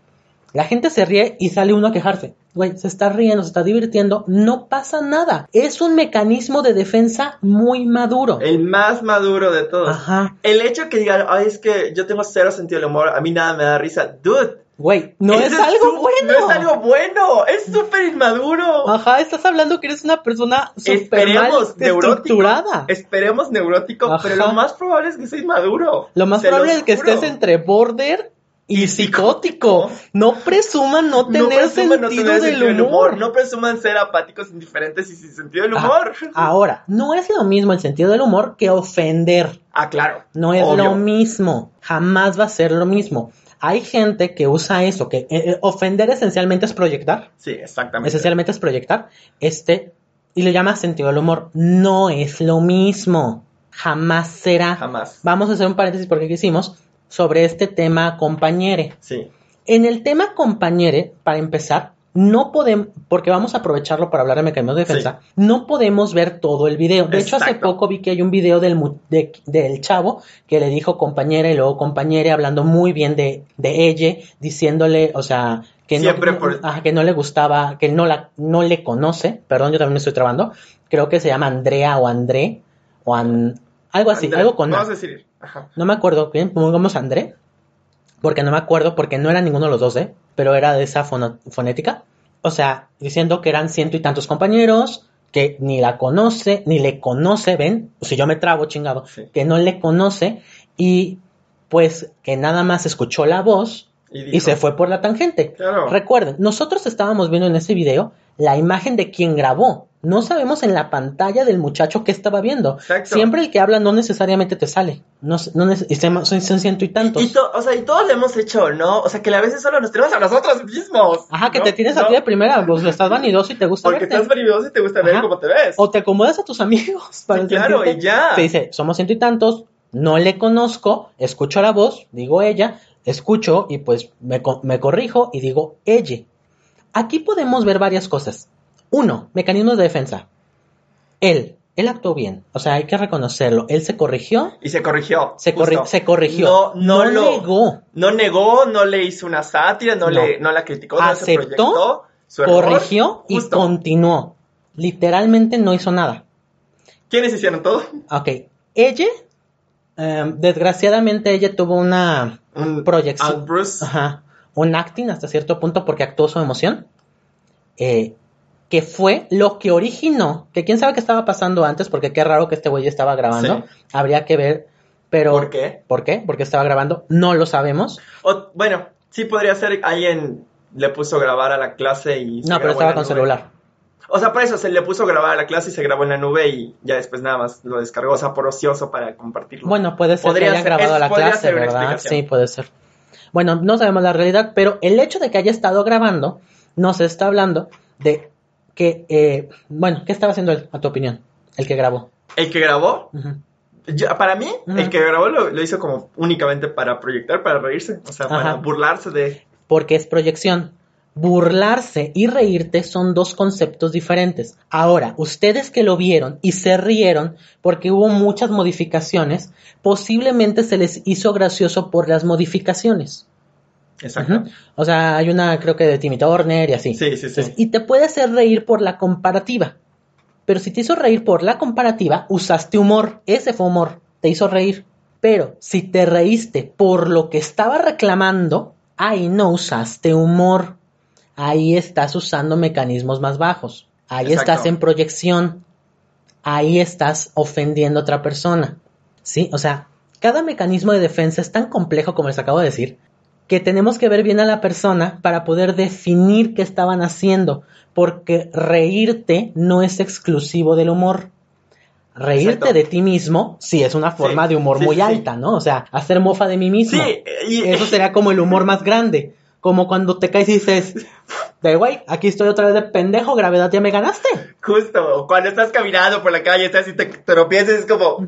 La gente se ríe y sale uno a quejarse. Güey, se está riendo, se está divirtiendo, no pasa nada. Es un mecanismo de defensa muy maduro. el más maduro de todos. Ajá. El hecho que digan, ay, es que yo tengo cero sentido del humor, a mí nada me da risa. Dude. Güey, no es algo su- bueno. No es algo bueno. Es súper inmaduro. Ajá, estás hablando que eres una persona súper estructurada. Esperemos neurótico, Ajá. pero lo más probable es que sea inmaduro. Lo más probable es que estés entre border y psicótico. No presuman no tener presuman no sentido tener del sentido humor. No presuman ser apáticos, indiferentes y sin sentido del Ajá. humor. Ahora, no es lo mismo el sentido del humor que ofender. Ah, claro. No es Obvio. lo mismo. Jamás va a ser lo mismo. Hay gente que usa eso, que eh, eh, ofender esencialmente es proyectar. Sí, exactamente. Esencialmente es proyectar. Este, y le llama sentido del humor. No es lo mismo. Jamás será. Jamás. Vamos a hacer un paréntesis porque aquí hicimos sobre este tema compañere. Sí. En el tema compañere, para empezar, no podemos, porque vamos a aprovecharlo para hablar de mecanismos de defensa, no podemos ver todo el video. De hecho, hace poco vi que hay un video del, de- del chavo que le dijo compañera y luego compañera hablando muy bien de, de ella, diciéndole, o sea, que no, Siempre no- por- ajá, que no le gustaba, que no la, no le conoce, perdón, yo también me estoy trabando, creo que se llama Andrea o André, o an- algo así, André, algo con. Vamos a decir. Ajá. No me acuerdo bien, pongamos André, porque no me acuerdo, porque no era ninguno de los dos, ¿eh? Pero era de esa fonética. O sea, diciendo que eran ciento y tantos compañeros, que ni la conoce, ni le conoce, ¿ven? Sea, yo me trabo, chingado, Sí. que no le conoce y pues que nada más escuchó la voz Y, se fue por la tangente. Claro. Recuerden, nosotros estábamos viendo en ese video la imagen de quien grabó. No sabemos en la pantalla del muchacho que estaba viendo. Exacto. Siempre el que habla no necesariamente te sale. No, y son, ciento y tantos. Y to- o sea, y todos lo hemos hecho, ¿no? O sea, que a veces solo nos tenemos a nosotros mismos. Ajá, que ¿no? te tienes a ti de primera, pues estás vanidoso y te gusta Porque verte. estás vanidoso y te gusta ver cómo te ves. O te acomodas a tus amigos para Sí, claro, y ya. Te dice, somos ciento y tantos, no le conozco, escucho la voz, digo ella, escucho y pues me, me corrijo y digo ella. Aquí podemos ver varias cosas. Uno, mecanismos de defensa. Él, él actuó bien, o sea, hay que reconocerlo. Él se corrigió, Y se corrigió. se, corri- justo. se corrigió. No, no, lo negó, No negó, no le hizo una sátira, no, No. Le, no la criticó, no se Aceptó, proyectó su error. corrigió y Justo. continuó. Literalmente no hizo nada. ¿Quiénes hicieron todo? Ok, ella, em, desgraciadamente ella tuvo una Un proyección, Bruce. ajá, un acting hasta cierto punto porque actuó su emoción, eh, que fue lo que originó, que quién sabe qué estaba pasando antes, porque qué raro que este güey estaba grabando, Sí. habría que ver, pero... ¿Por qué? ¿Por qué? Porque estaba grabando, no lo sabemos, O, bueno, sí podría ser alguien le puso a grabar a la clase y... se no, pero estaba con nube. celular. O sea, por eso se le puso a grabar a la clase y se grabó en la nube y ya después nada más lo descargó, o sea, por ocioso para compartirlo. Bueno, puede ser Podría que haya ser- grabado es- la clase, ¿verdad? Sí, puede ser. Bueno, no sabemos la realidad, pero el hecho de que haya estado grabando nos está hablando de que, eh, bueno, ¿qué estaba haciendo él, a tu opinión? El que grabó. El que grabó, yo- para mí, el que grabó lo, lo hizo como únicamente para proyectar, para reírse, o sea, para burlarse de... Porque es proyección. Burlarse y reírte son dos conceptos diferentes. Ahora, ustedes que lo vieron y se rieron porque hubo muchas modificaciones, posiblemente se les hizo gracioso por las modificaciones. Exacto. O sea, hay una, creo que de Timmy Turner y así. Sí, sí, sí. y te puede hacer reír por la comparativa. Pero si te hizo reír por la comparativa, usaste humor. Ese fue humor. Te hizo reír. Pero si te reíste por lo que estaba reclamando, ahí no usaste humor. Ahí estás usando mecanismos más bajos. Ahí Exacto. estás en proyección. Ahí estás ofendiendo a otra persona. ¿Sí? O sea, cada mecanismo de defensa es tan complejo como les acabo de decir, que tenemos que ver bien a la persona para poder definir qué estaban haciendo, porque reírte no es exclusivo del humor. Reírte Exacto. de ti mismo, sí, es una forma Sí, de humor sí, muy sí, alta, ¿no? O sea, hacer mofa de mí mismo. Sí, y, Eso sería como el humor más grande. Como cuando te caes y dices, de güey, aquí estoy otra vez de pendejo, gravedad, ya me ganaste. Justo, cuando estás caminando por la calle, estás y te tropiezas, es como,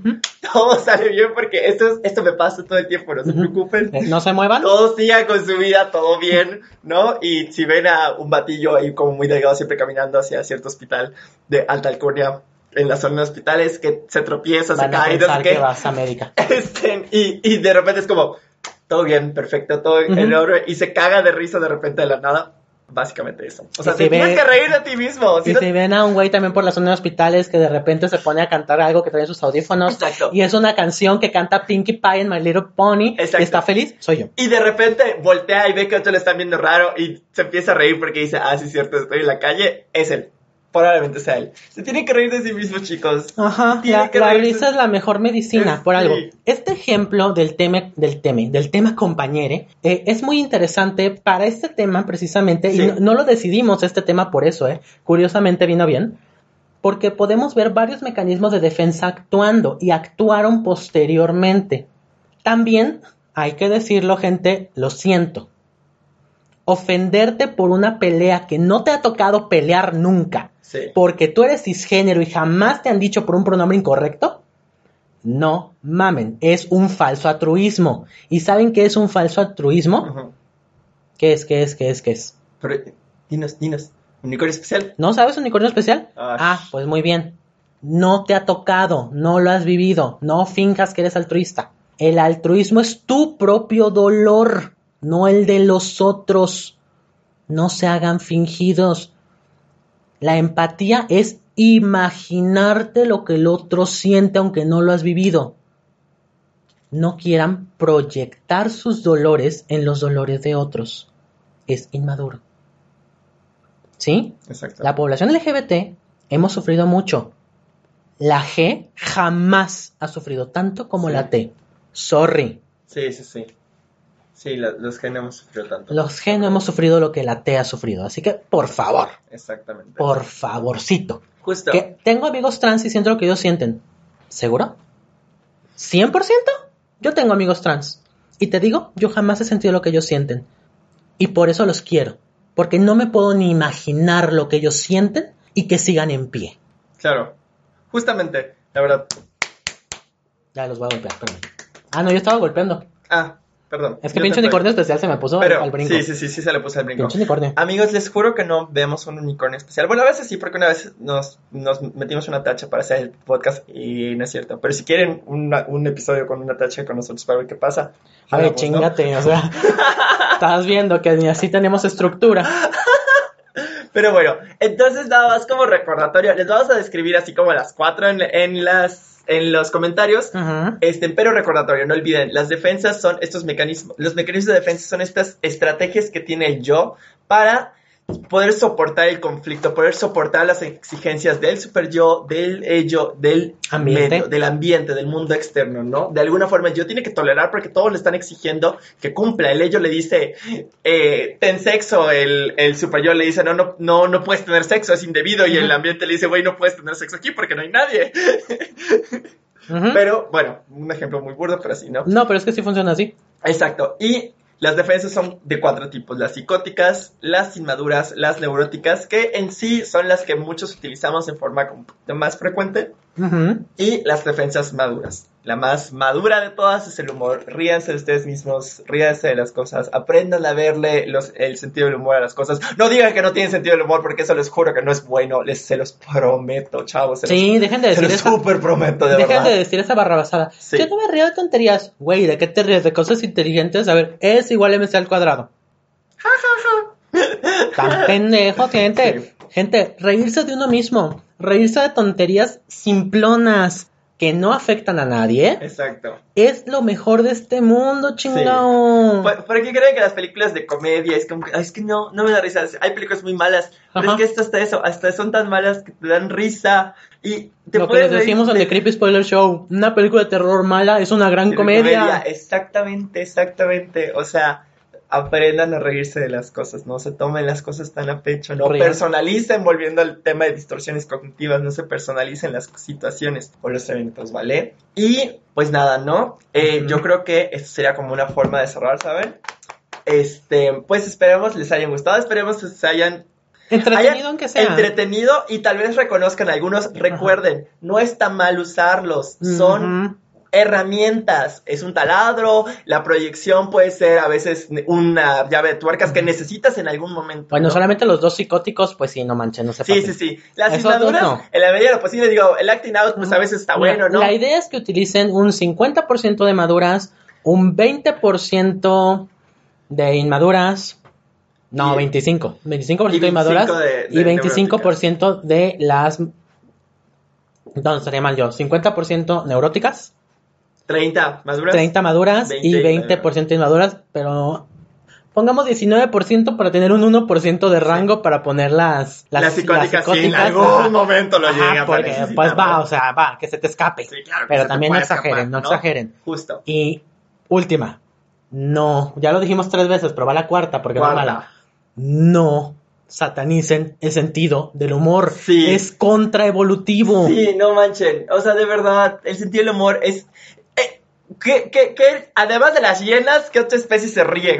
todo sale bien porque esto, es- esto me pasa todo el tiempo, no se Ujú. preocupen. Eh, No se muevan. Todos sigan con su vida, todo bien, ¿no? Y si ven a un batillo ahí como muy delgado siempre caminando hacia cierto hospital de alta alcurnia en la zona de hospitales que se tropieza, se Van cae, no sé que qué. vas a América. Este, y, y de repente es como, todo bien, perfecto, todo en Ujú. orden, y se caga de risa de repente de la nada. Básicamente eso. O sea, Y te ve- tienes que reír de ti mismo. si Y no- si ven a un güey también por la zona de hospitales que de repente se pone a cantar algo que trae sus audífonos Exacto. y es una canción que canta Pinkie Pie en My Little Pony Exacto. y está feliz, soy yo. Y de repente voltea y ve que otros le están viendo raro y se empieza a reír porque dice, ah, sí es cierto, estoy en la calle, es él. Probablemente sea él. Se tiene que reír de sí mismo, chicos. Ajá, Tiene la, que la risa es la mejor medicina, Es- por algo. sí. Este ejemplo del tema, del tema, del tema compañere, eh, es muy interesante para este tema precisamente, Sí. y no, no lo decidimos este tema por eso, eh. Curiosamente vino bien, porque podemos ver varios mecanismos de defensa actuando y actuaron posteriormente. También, hay que decirlo, gente, lo siento. ofenderte por una pelea que no te ha tocado pelear nunca, Sí. porque tú eres cisgénero y jamás te han dicho por un pronombre incorrecto, no mamen, es un falso altruismo. ¿Y saben qué es un falso altruismo? ¿Qué es, qué es, qué es, qué es? Pero, dinos, dinos. ¿Unicornio especial? ¿No sabes unicornio especial? Ah. Ah, pues muy bien. No te ha tocado, no lo has vivido, no finjas que eres altruista. El altruismo es tu propio dolor, no el de los otros. No se hagan fingidos. La empatía es imaginarte lo que el otro siente aunque no lo has vivido. No quieran proyectar sus dolores en los dolores de otros. Es inmaduro. ¿Sí? Exacto. La población LGBT hemos sufrido mucho. La G jamás ha sufrido tanto como Sí. la T. Sorry. Sí, sí, sí. Sí, la- los que no hemos sufrido tanto. Los G no hemos sufrido lo que la T ha sufrido. Así que, por favor, Exactamente. por favorcito. Justo. Que tengo amigos trans y siento lo que ellos sienten. ¿Seguro? ¿100%? Yo tengo amigos trans. Y te digo, yo jamás he sentido lo que ellos sienten. Y por eso los quiero. Porque no me puedo ni imaginar lo que ellos sienten y que sigan en pie. Claro. Justamente, la verdad. Ya los voy a golpear, espérame. Ah, no, yo estaba golpeando. Ah, perdón. Es que pinche unicornio especial se me puso Pero, al brinco. sí, sí, sí, sí se le puse al brinco. Pinche unicornio. Amigos, les juro que no vemos un unicornio especial. Bueno, a veces sí, porque una vez nos, nos metimos una tacha para hacer el podcast y no es cierto. Pero si quieren una- un episodio con una tacha con nosotros para ver qué pasa. A ver, chingate, o sea. Estás viendo que ni así tenemos estructura. Pero bueno, entonces nada más como recordatorio, les vamos a describir así como las cuatro en, en las, en los comentarios. Este, pero recordatorio, no olviden, las defensas son estos mecanismos, los mecanismos de defensa son estas estrategias que tiene el yo para poder soportar el conflicto, poder soportar las exigencias del super yo, del ello, del Ambiente. medio, del ambiente, del mundo externo, ¿no? De alguna forma el yo tiene que tolerar porque todos le están exigiendo que cumpla. El ello le dice, eh, ten sexo, el, el super yo le dice, no, no, no, no puedes tener sexo, es indebido, y el ambiente le dice, güey, no puedes tener sexo aquí porque no hay nadie. Pero bueno, un ejemplo muy burdo, pero así, ¿no? No, pero es que sí funciona así. Exacto. Y las defensas son de cuatro tipos, las psicóticas, las inmaduras, las neuróticas, que en sí son las que muchos utilizamos en forma más frecuente, Y las defensas maduras. La más madura de todas es el humor. Ríanse de ustedes mismos, ríanse de las cosas, aprendan a verle los- el sentido del humor a las cosas. No digan que no tienen sentido del humor porque eso les juro que no es bueno, les se los prometo, chavos. Se Sí, dejen de los, se decir los eso. súper prometo, de Dejen de decir esa barrabasada. Sí. Yo no me río de tonterías. Güey, ¿de qué te ríes? ¿De cosas inteligentes? A ver, es igual a MC al cuadrado. Tan pendejo, gente. Sí. Gente, reírse de uno mismo. Reírse de tonterías simplonas que no afectan a nadie. Exacto. Es lo mejor de este mundo, chingao. ¿Por, por qué creen que las películas de comedia es como que, "Ay, es que no, no me da risa? Hay películas muy malas, pero es que esto hasta eso, hasta son tan malas que te dan risa y te Lo que les decimos en reír The Creepy Spoiler Show, una película de terror mala es una gran de comedia. Exactamente, exactamente. O sea, aprendan a reírse de las cosas, no se tomen las cosas tan a pecho, no Rían. personalicen, volviendo al tema de distorsiones cognitivas, no se personalicen las situaciones o los eventos, ¿vale? Y pues nada, ¿no? Eh. Yo creo que esto sería como una forma de cerrar, ¿saben? Este, pues esperemos les hayan gustado, esperemos que se hayan Entretenido aunque sea. entretenido y tal vez reconozcan algunos, recuerden, no está mal usarlos, son. Herramientas. Es un taladro, la proyección puede ser a veces una llave de tuercas que necesitas en algún momento. Bueno, ¿no? solamente los dos psicóticos, pues sí, no manchen, no se Sí, pasen. sí, sí. Las inmaduras, no. en la medida de lo posible, digo, el acting out, pues a veces está Mira, bueno, ¿no? La idea es que utilicen un 50% de maduras, un 20% de inmaduras, no, Y- 25, 25% y de inmaduras 25 de- y de 25% de las... No, estaría mal yo, 50% neuróticas, 30 maduras. 30 maduras 20 y 20% inmaduras, pero pongamos 19% para tener un 1% de rango para poner las, las, Las psicóticas, sí, en psicóticas, algún momento lo Ajá, llegan a porque pues va, o sea, va, que se te escape. Sí, claro pero también no exageren, escapar, no exageren. Justo. Y última, no, ya lo dijimos tres veces, pero va la cuarta porque Cuarta. no es mala. No satanicen el sentido del humor. Sí. Es contraevolutivo. Sí, no manchen. O sea, de verdad, el sentido del humor es. ¿Qué, qué, qué, además de las hienas, ¿qué otra especie se ríe?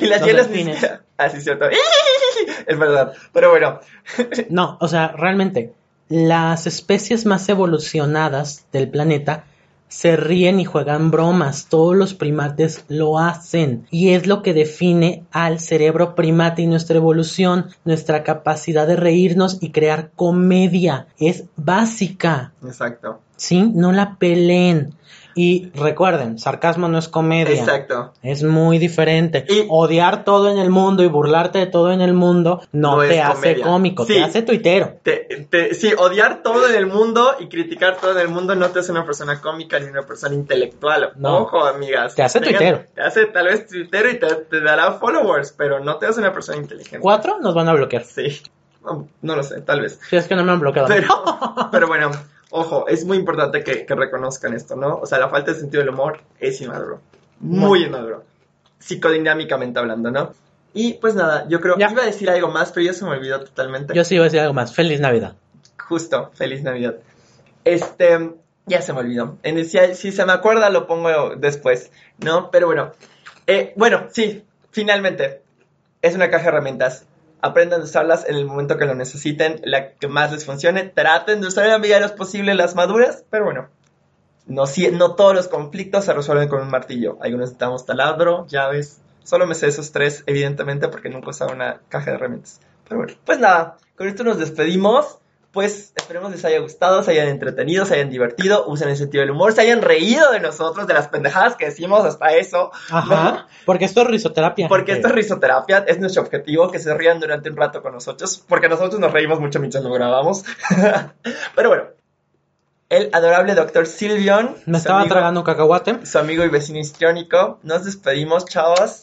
y las Los hienas ni siquiera- Ah, sí, cierto. Es verdad. Pero bueno, No, o sea, realmente, las especies más evolucionadas del planeta se ríen y juegan bromas. Todos los primates lo hacen. Y es lo que define al cerebro primate y nuestra evolución, nuestra capacidad de reírnos y crear comedia. Es básica. exacto. ¿Sí? No la peleen. Y recuerden, sarcasmo no es comedia. Exacto. Es muy diferente. Y- Odiar todo en el mundo y burlarte de todo en el mundo no, No te hace comedia. cómico, Sí. te hace tuitero. Te, te- sí, odiar todo en el mundo y criticar todo en el mundo no te hace una persona cómica ni una persona intelectual. No. Ojo, amigas. Te hace tuitero. Te hace tal vez tuitero y te, te dará followers, pero no te hace una persona inteligente. Cuatro nos van a bloquear. Sí. No, no lo sé, tal vez. Si es que no me han bloqueado. Pero, pero bueno, ojo, es muy importante que, que reconozcan esto, ¿no? O sea, la falta de sentido del humor es inmaduro. Muy inmaduro. Psicodinámicamente hablando, ¿no? Y pues nada, yo creo, Ya. iba a decir algo más, pero ya se me olvidó totalmente. Yo sí iba a decir algo más. Feliz Navidad. Justo, feliz Navidad. Este, ya se me olvidó. En si, si se me acuerda, lo pongo después, ¿no? Pero bueno, eh, bueno, sí, finalmente, es una caja de herramientas. Aprendan a usarlas en el momento que lo necesiten, la que más les funcione. Traten de usar en la medida de lo posible las maduras, pero bueno, no, si- no todos los conflictos se resuelven con un martillo. Algunos necesitamos taladro, llaves. Solo me sé esos tres, evidentemente, porque nunca usaba una caja de herramientas. Pero bueno, pues nada, con esto nos despedimos. Pues esperemos les haya gustado, se hayan entretenido, se hayan divertido, usen el sentido del humor, se hayan reído de nosotros, de las pendejadas que decimos hasta eso. Ajá. Porque esto es risoterapia. Porque gente. esto es risoterapia, es nuestro objetivo, que se rían durante un rato con nosotros, porque nosotros nos reímos mucho mientras lo grabamos. Pero bueno, el adorable doctor Silvion, Me estaba amigo- tragando un cacahuate. su amigo y vecino histriónico, nos despedimos, chavos.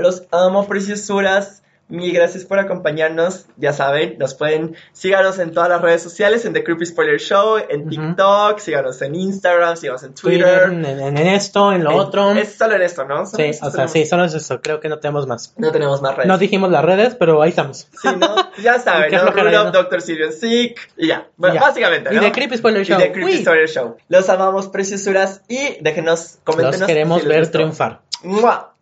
Los amo, preciosuras. Mil gracias por acompañarnos. Ya saben, nos pueden síganos en todas las redes sociales, en The Creepy Spoiler Show, en. TikTok, síganos en Instagram, síganos en Twitter, en, en- en esto, en lo En- otro. Es solo en esto, ¿no? Solo Sí, o sea, tenemos. sí, solo es eso. Creo que no tenemos más. No tenemos más redes. No dijimos las redes, pero ahí estamos. Sí, ¿no? Ya saben, ¿no? Rule ¿no? Dr. Silvian Sick. Y ya. Bueno, Ya. básicamente, Y ¿no? de Creepy Spoiler Y Show. de Creepy Uy. Spoiler Show. Los amamos, preciosuras. Y déjenos, coméntenos. Los queremos si ver triunfar. ¡Mua!